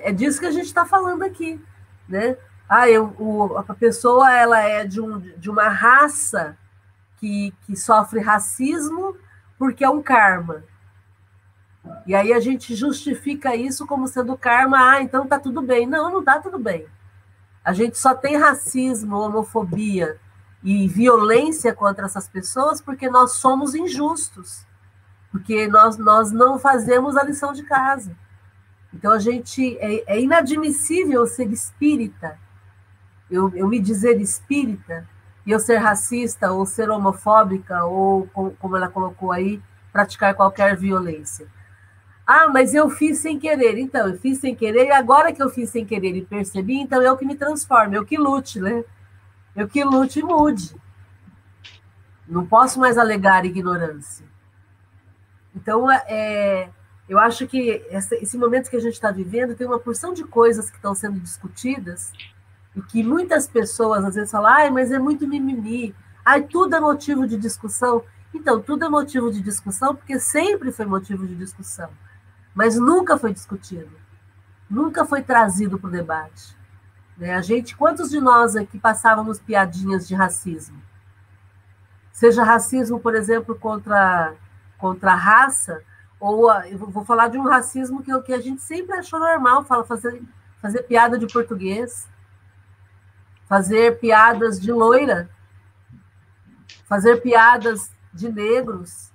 é disso que a gente está falando aqui, né? Ah, eu, o, a pessoa ela é de, um, de uma raça que, que sofre racismo porque é um karma. E aí a gente justifica isso como sendo karma, ah, então tá tudo bem. Não, não tá tudo bem. A gente só tem racismo, homofobia e violência contra essas pessoas porque nós somos injustos. Porque nós, nós não fazemos a lição de casa. Então a gente é, é inadmissível ser espírita, eu, eu me dizer espírita, e eu ser racista, ou ser homofóbica, ou como ela colocou aí, praticar qualquer violência. Ah, mas eu fiz sem querer. Então, eu fiz sem querer, e agora que eu fiz sem querer e percebi, então eu que me transformo, eu que lute, né? Eu que lute e mude. Não posso mais alegar ignorância. Então, é, eu acho que esse momento que a gente está vivendo tem uma porção de coisas que estão sendo discutidas e que muitas pessoas às vezes falam, ai, mas é muito mimimi, ai, tudo é motivo de discussão. Então, tudo é motivo de discussão porque sempre foi motivo de discussão mas nunca foi discutido, nunca foi trazido para o debate. Né? A gente, quantos de nós aqui passávamos piadinhas de racismo? Seja racismo, por exemplo, contra, contra a raça, ou eu vou falar de um racismo que, que a gente sempre achou normal, fala, fazer, fazer piada de português, fazer piadas de loira, fazer piadas de negros,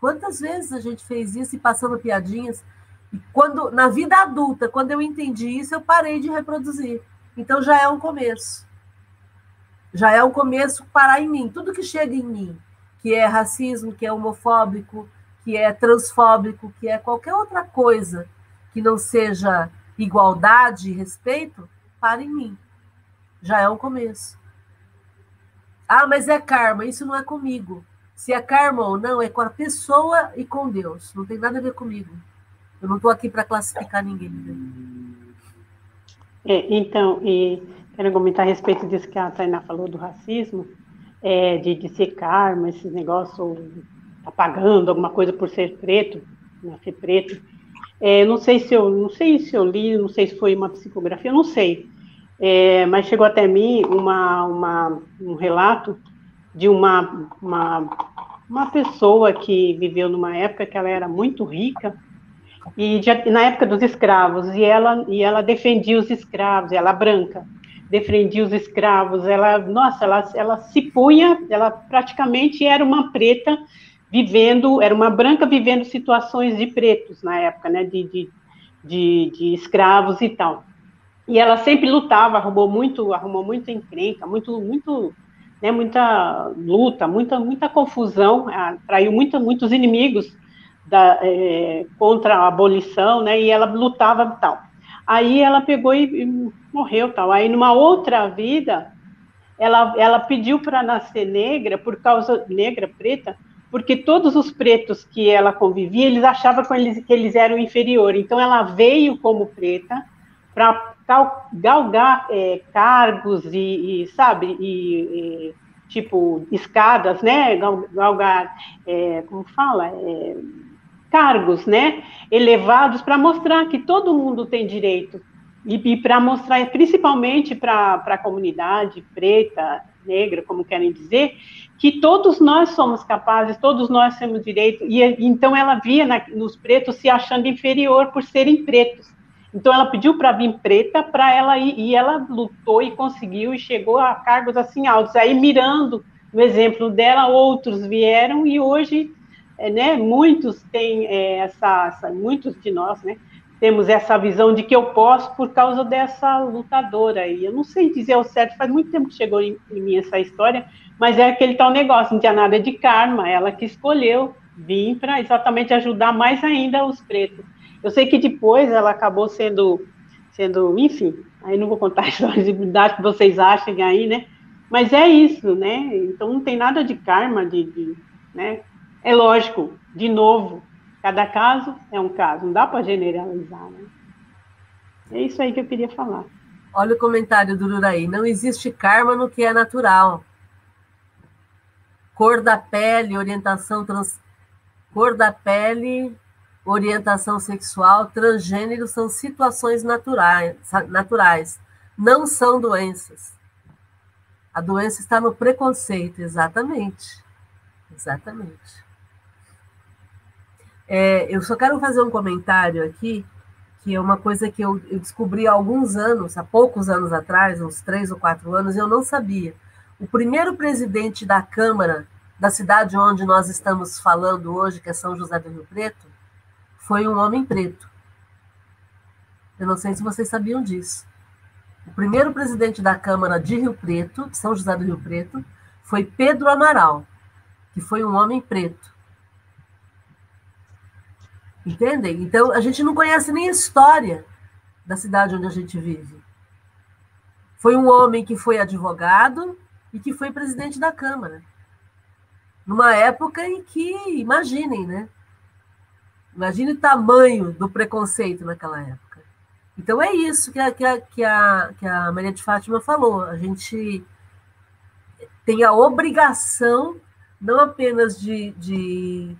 Quantas vezes a gente fez isso e passando piadinhas? E quando na vida adulta, quando eu entendi isso, eu parei de reproduzir. Então já é um começo. Já é um começo parar em mim. Tudo que chega em mim, que é racismo, que é homofóbico, que é transfóbico, que é qualquer outra coisa que não seja igualdade e respeito, para em mim. Já é um começo. Ah, mas é karma, isso não é comigo. Se é karma ou não, é com a pessoa e com Deus. Não tem nada a ver comigo. Eu não estou aqui para classificar ninguém. É, então, e quero comentar a respeito disso que a Tainá falou do racismo, é, de, de ser karma, esse negócio, tá pagando alguma coisa por ser preto, ser preto. É, não sei se eu não sei se eu li, não sei se foi uma psicografia, não sei. É, mas chegou até mim uma, uma, um relato de uma, uma, uma pessoa que viveu numa época que ela era muito rica e já, na época dos escravos, e ela, e ela defendia os escravos, ela branca, defendia os escravos, ela, nossa, ela, ela se punha, ela praticamente era uma preta vivendo, era uma branca vivendo situações de pretos na época, né, de, de, de, de escravos e tal. E ela sempre lutava, arrumou muito, arrumou muita encrenca, muito, muito, né, muita luta, muita, muita confusão, atraiu muito, muitos inimigos da, é, contra a abolição, né, e ela lutava e tal. Aí ela pegou e, e morreu tal. Aí numa outra vida, ela, ela pediu para nascer negra por causa negra preta, porque todos os pretos que ela convivia, eles achavam que eles, que eles eram inferiores. Então ela veio como preta para galgar é, cargos e, e sabe, e, e, tipo escadas, né? Galgar, é, como fala, é, cargos, né? Elevados para mostrar que todo mundo tem direito e, e para mostrar, principalmente para a comunidade preta, negra, como querem dizer, que todos nós somos capazes, todos nós temos direito. E então ela via na, nos pretos se achando inferior por serem pretos. Então ela pediu para vir preta para ela ir, e ela lutou e conseguiu e chegou a cargos assim altos. Aí mirando o exemplo dela, outros vieram e hoje, é, né, muitos têm é, essa, essa, muitos de nós, né, temos essa visão de que eu posso por causa dessa lutadora aí. Eu não sei dizer o certo, faz muito tempo que chegou em, em mim essa história, mas é aquele tal negócio, não tinha nada de karma, ela que escolheu vir para exatamente ajudar mais ainda os pretos. Eu sei que depois ela acabou sendo, sendo, enfim, aí não vou contar a história de verdade que vocês achem aí, né? Mas é isso, né? Então não tem nada de karma, de, de né? É lógico, de novo, Cada caso é um caso, não dá para generalizar. Né? É isso aí que eu queria falar. Olha o comentário do Luraí. Não existe karma no que é natural. Cor da pele, orientação trans... cor da pele, orientação sexual, transgênero são situações naturais, naturais, não são doenças. A doença está no preconceito, exatamente. Exatamente. É, eu só quero fazer um comentário aqui, que é uma coisa que eu, eu, descobri há alguns anos, há poucos anos atrás, uns três ou quatro anos, eu não sabia. O primeiro presidente da Câmara da cidade onde nós estamos falando hoje, que é São José do Rio Preto, foi um homem preto. Eu não sei se vocês sabiam disso. O primeiro presidente da Câmara de Rio Preto, São José do Rio Preto, foi Pedro Amaral, que foi um homem preto. Entendem? Então, a gente não conhece nem a história da cidade onde a gente vive. Foi um homem que foi advogado e que foi presidente da Câmara. Numa época em que, imaginem, né? Imagine o tamanho do preconceito naquela época. Então é isso que a, que a, que a, que a Maria de Fátima falou. A gente tem a obrigação não apenas de, de,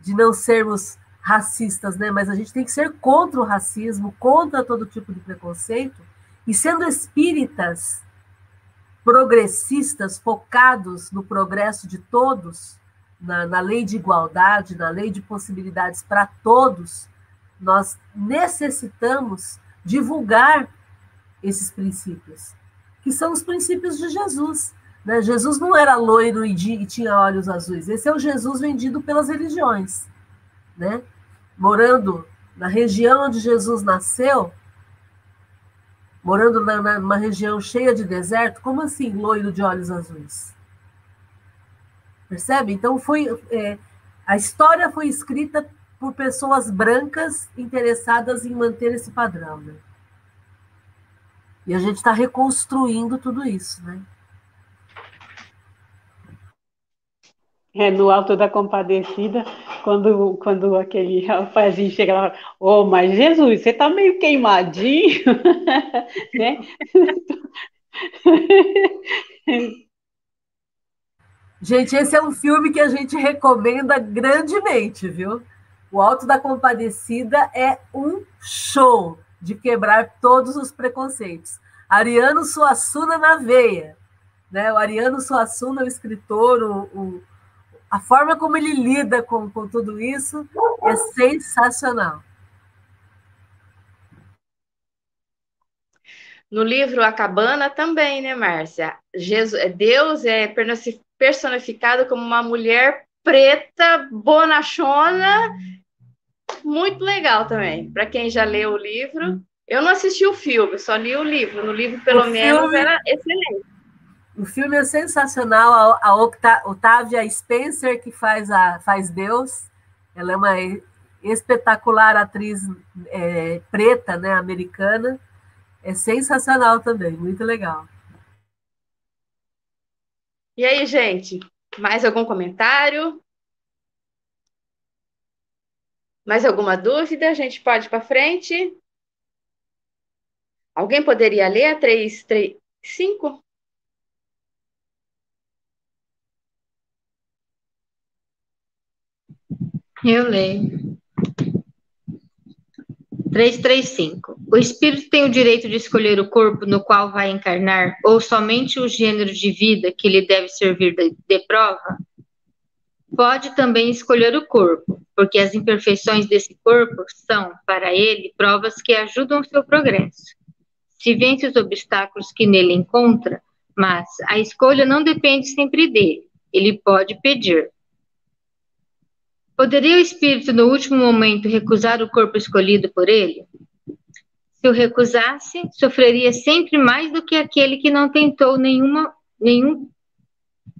de não sermos racistas, né? Mas a gente tem que ser contra o racismo, contra todo tipo de preconceito. E sendo espíritas progressistas, focados no progresso de todos, na, na lei de igualdade, na lei de possibilidades para todos, nós necessitamos divulgar esses princípios, que são os princípios de Jesus. Né? Jesus não era loiro e, de, e tinha olhos azuis. Esse é o Jesus vendido pelas religiões. Né? morando na região onde Jesus nasceu, morando na, numa região cheia de deserto, como assim loiro de olhos azuis? Percebe? Então foi é, a história foi escrita por pessoas brancas interessadas em manter esse padrão, né? E a gente está reconstruindo tudo isso, né? É, no Alto da Compadecida, quando, quando aquele rapazinho chega lá, ô, oh, mas Jesus, você tá meio queimadinho, né? Gente, esse é um filme que a gente recomenda grandemente, viu? O Alto da Compadecida é um show de quebrar todos os preconceitos. Ariano Suassuna na veia. Né? O Ariano Suassuna, o escritor, o, o, a forma como ele lida com, com tudo isso é sensacional. No livro A Cabana também, né, Márcia? Jesus, é Deus é personificado como uma mulher preta, bonachona, muito legal também. Para quem já leu o livro, eu não assisti o filme, só li o livro. No livro, pelo o menos, filme, era excelente. O filme é sensacional. A, a Octavia Spencer, que faz, a, faz Deus, ela é uma espetacular atriz é, preta, né, americana. É sensacional também, muito legal. E aí, gente, mais algum comentário? Mais alguma dúvida? A gente pode ir para frente? Alguém poderia ler a 3, 3, 5? Eu leio. 335. O espírito tem o direito de escolher o corpo no qual vai encarnar ou somente o gênero de vida que lhe deve servir de, de prova? Pode também escolher o corpo, porque as imperfeições desse corpo são, para ele, provas que ajudam o seu progresso se vence os obstáculos que nele encontra, mas a escolha não depende sempre dele. Ele pode pedir. Poderia o espírito, no último momento, recusar o corpo escolhido por ele? Se o recusasse, sofreria sempre mais do que aquele que não tentou nenhuma, nenhum,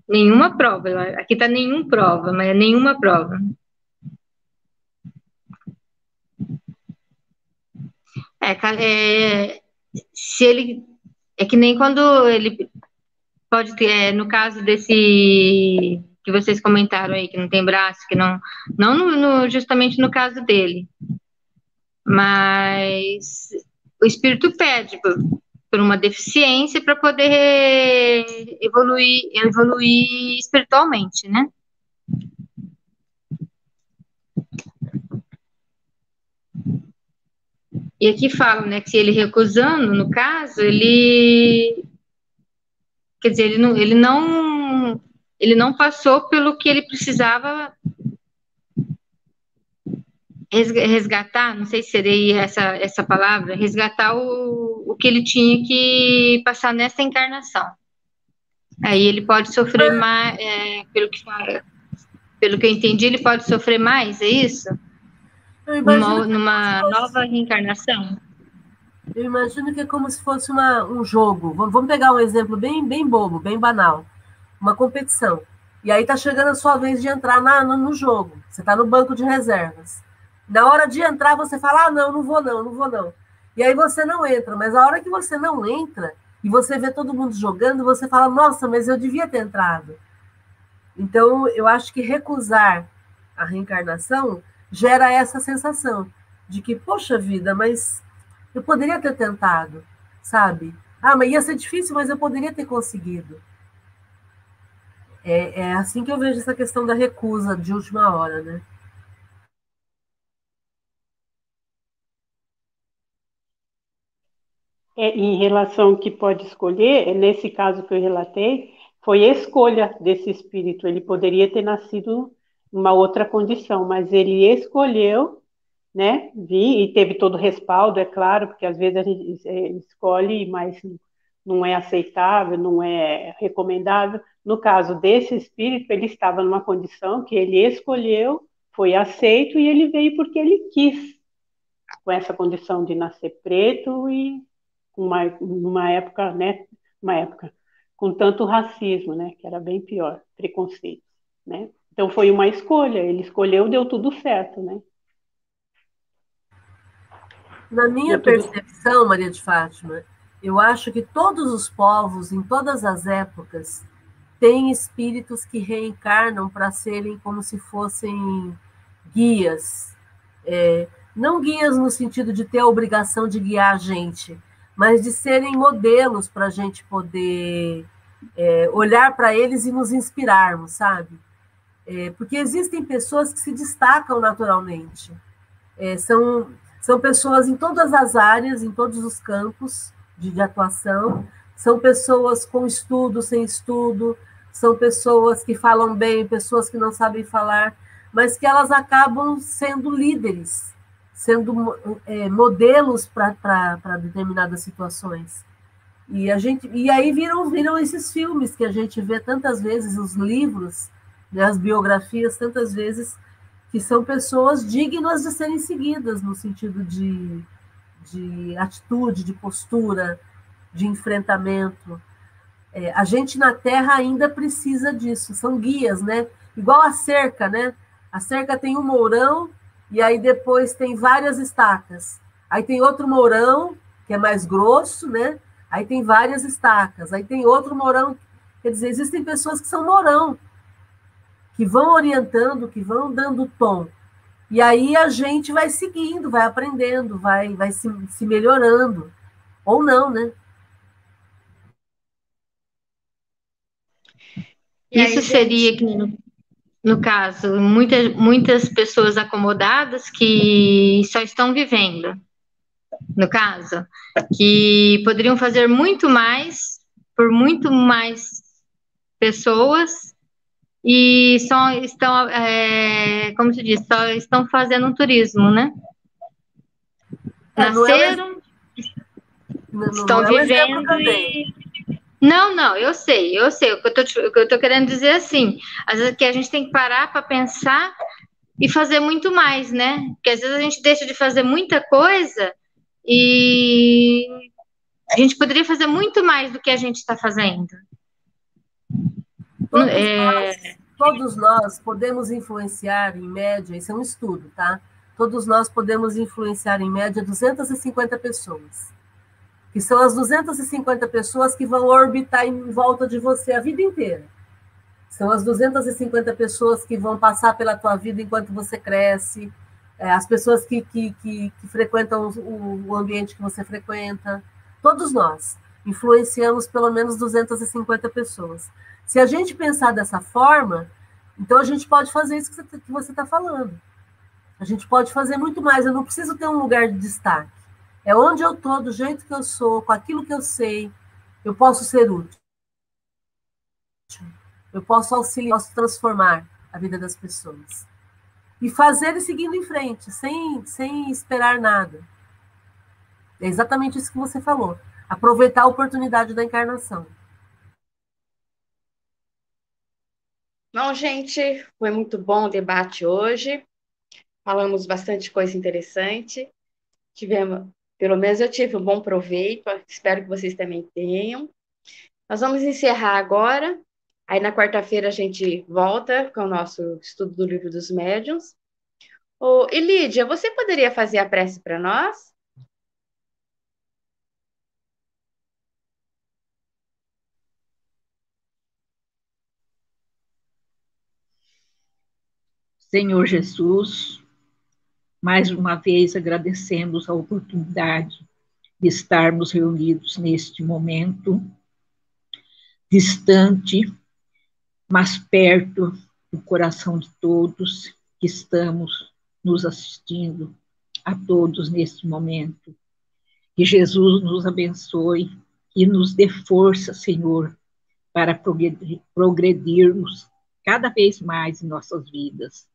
nenhuma prova. Aqui está nenhuma prova, mas é nenhuma prova. É, é, se ele é que nem quando ele pode ter, é, no caso desse que vocês comentaram aí, que não tem braço, que não, não no, no, justamente no caso dele, mas o espírito pede por, por uma deficiência para poder evoluir, evoluir espiritualmente, né? E aqui fala, né, que se ele recusando, no caso, ele quer dizer, ele não, ele não ele não passou pelo que ele precisava resgatar, não sei se seria essa, essa palavra, resgatar o, o que ele tinha que passar nessa encarnação. Aí ele pode sofrer mais, é, pelo, que, pelo que eu entendi, ele pode sofrer mais, é isso? Numa, numa nova reencarnação? Eu imagino que é como se fosse uma, um jogo. Vamos pegar um exemplo bem, bem bobo, bem banal. Uma competição. E aí tá chegando a sua vez de entrar na, no, no jogo. Você está no banco de reservas. Na hora de entrar, você fala: ah, não, não vou não, não vou não. E aí você não entra. Mas a hora que você não entra e você vê todo mundo jogando, você fala: nossa, mas eu devia ter entrado. Então, eu acho que recusar a reencarnação gera essa sensação de que, poxa vida, mas eu poderia ter tentado, sabe? Ah, mas ia ser difícil, mas eu poderia ter conseguido. É, é assim que eu vejo essa questão da recusa de última hora, né? É, em relação ao que pode escolher, nesse caso que eu relatei, foi a escolha desse espírito. Ele poderia ter nascido uma outra condição, mas ele escolheu, né, vir e teve todo o respaldo, é claro, porque às vezes a gente é, escolhe, mas não é aceitável, não é recomendável. No caso desse espírito, ele estava numa condição que ele escolheu, foi aceito e ele veio porque ele quis, com essa condição de nascer preto e uma, numa época, né, uma época com tanto racismo, né, que era bem pior, preconceito, né? Então foi uma escolha, ele escolheu, deu tudo certo, né? Na minha percepção, Maria de Fátima, eu acho que todos os povos, em todas as épocas, têm espíritos que reencarnam para serem como se fossem guias. É, não guias no sentido de ter a obrigação de guiar a gente, mas de serem modelos para a gente poder é, olhar para eles e nos inspirarmos, sabe? É, porque existem pessoas que se destacam naturalmente. É, são, são pessoas em todas as áreas, em todos os campos de, de atuação. São pessoas com estudo, sem estudo. São pessoas que falam bem, pessoas que não sabem falar, mas que elas acabam sendo líderes, sendo é, modelos para determinadas situações. E, a gente, e aí viram, viram esses filmes que a gente vê tantas vezes, os livros, né, as biografias, tantas vezes, que são pessoas dignas de serem seguidas, no sentido de, de atitude, de postura, de enfrentamento. É, a gente na Terra ainda precisa disso, são guias, né? Igual a cerca, né? A cerca tem um mourão e aí depois tem várias estacas. Aí tem outro mourão, que é mais grosso, né? Aí tem várias estacas. Aí tem outro mourão. Quer dizer, existem pessoas que são mourão, que vão orientando, que vão dando tom. E aí a gente vai seguindo, vai aprendendo, vai, vai se, se melhorando. Ou não, né? Isso seria que, no, no caso, muitas, muitas pessoas acomodadas que só estão vivendo, no caso, que poderiam fazer muito mais por muito mais pessoas e só estão, é, como se diz, só estão fazendo um turismo, né? É, é Nasceram, não, estão não é vivendo e não, não, eu sei, eu sei. O que eu tô querendo dizer é assim, às vezes que a gente tem que parar para pensar e fazer muito mais, né? Porque às vezes a gente deixa de fazer muita coisa e a gente poderia fazer muito mais do que a gente está fazendo. Todos, é... nós, todos nós podemos influenciar, em média, isso é um estudo, tá? Todos nós podemos influenciar, em média, 250 pessoas que são as 250 pessoas que vão orbitar em volta de você a vida inteira. São as 250 pessoas que vão passar pela tua vida enquanto você cresce, é, as pessoas que, que, que, que frequentam o, o ambiente que você frequenta. Todos nós influenciamos pelo menos 250 pessoas. Se a gente pensar dessa forma, então a gente pode fazer isso que você está falando. A gente pode fazer muito mais. Eu não preciso ter um lugar de destaque. É onde eu estou, do jeito que eu sou, com aquilo que eu sei, eu posso ser útil. Eu posso auxiliar, posso transformar a vida das pessoas. E fazer e seguindo em frente, sem, sem esperar nada. É exatamente isso que você falou. Aproveitar a oportunidade da encarnação. Bom, gente, foi muito bom o debate hoje. Falamos bastante coisa interessante. Tivemos, pelo menos eu tive um bom proveito, espero que vocês também tenham. Nós vamos encerrar agora. Aí na quarta-feira a gente volta com o nosso estudo do livro dos médiuns. Ô, e Lídia, você poderia fazer a prece para nós? Senhor Jesus, mais uma vez agradecemos a oportunidade de estarmos reunidos neste momento, distante, mas perto do coração de todos que estamos nos assistindo, a todos neste momento. Que Jesus nos abençoe e nos dê força, Senhor, para progredirmos cada vez mais em nossas vidas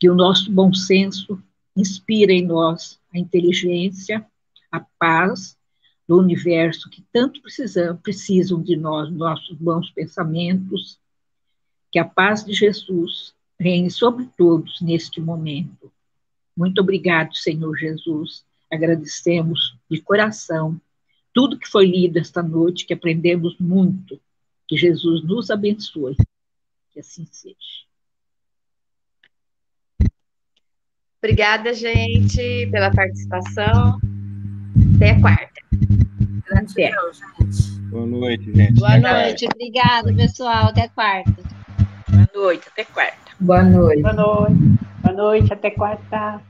que o nosso bom senso inspire em nós a inteligência, a paz do universo que tanto precisam, precisam de nós, nossos bons pensamentos, que a paz de Jesus reine sobre todos neste momento. Muito obrigado, Senhor Jesus. Agradecemos de coração tudo que foi lido esta noite, que aprendemos muito. Que Jesus nos abençoe. Que assim seja. Obrigada, gente, pela participação. Até quarta. Gratidão, gente. Boa noite, gente. Boa noite. Obrigada, pessoal. Até quarta. Boa noite. Até quarta. Boa noite. Boa noite. Boa noite. Até quarta.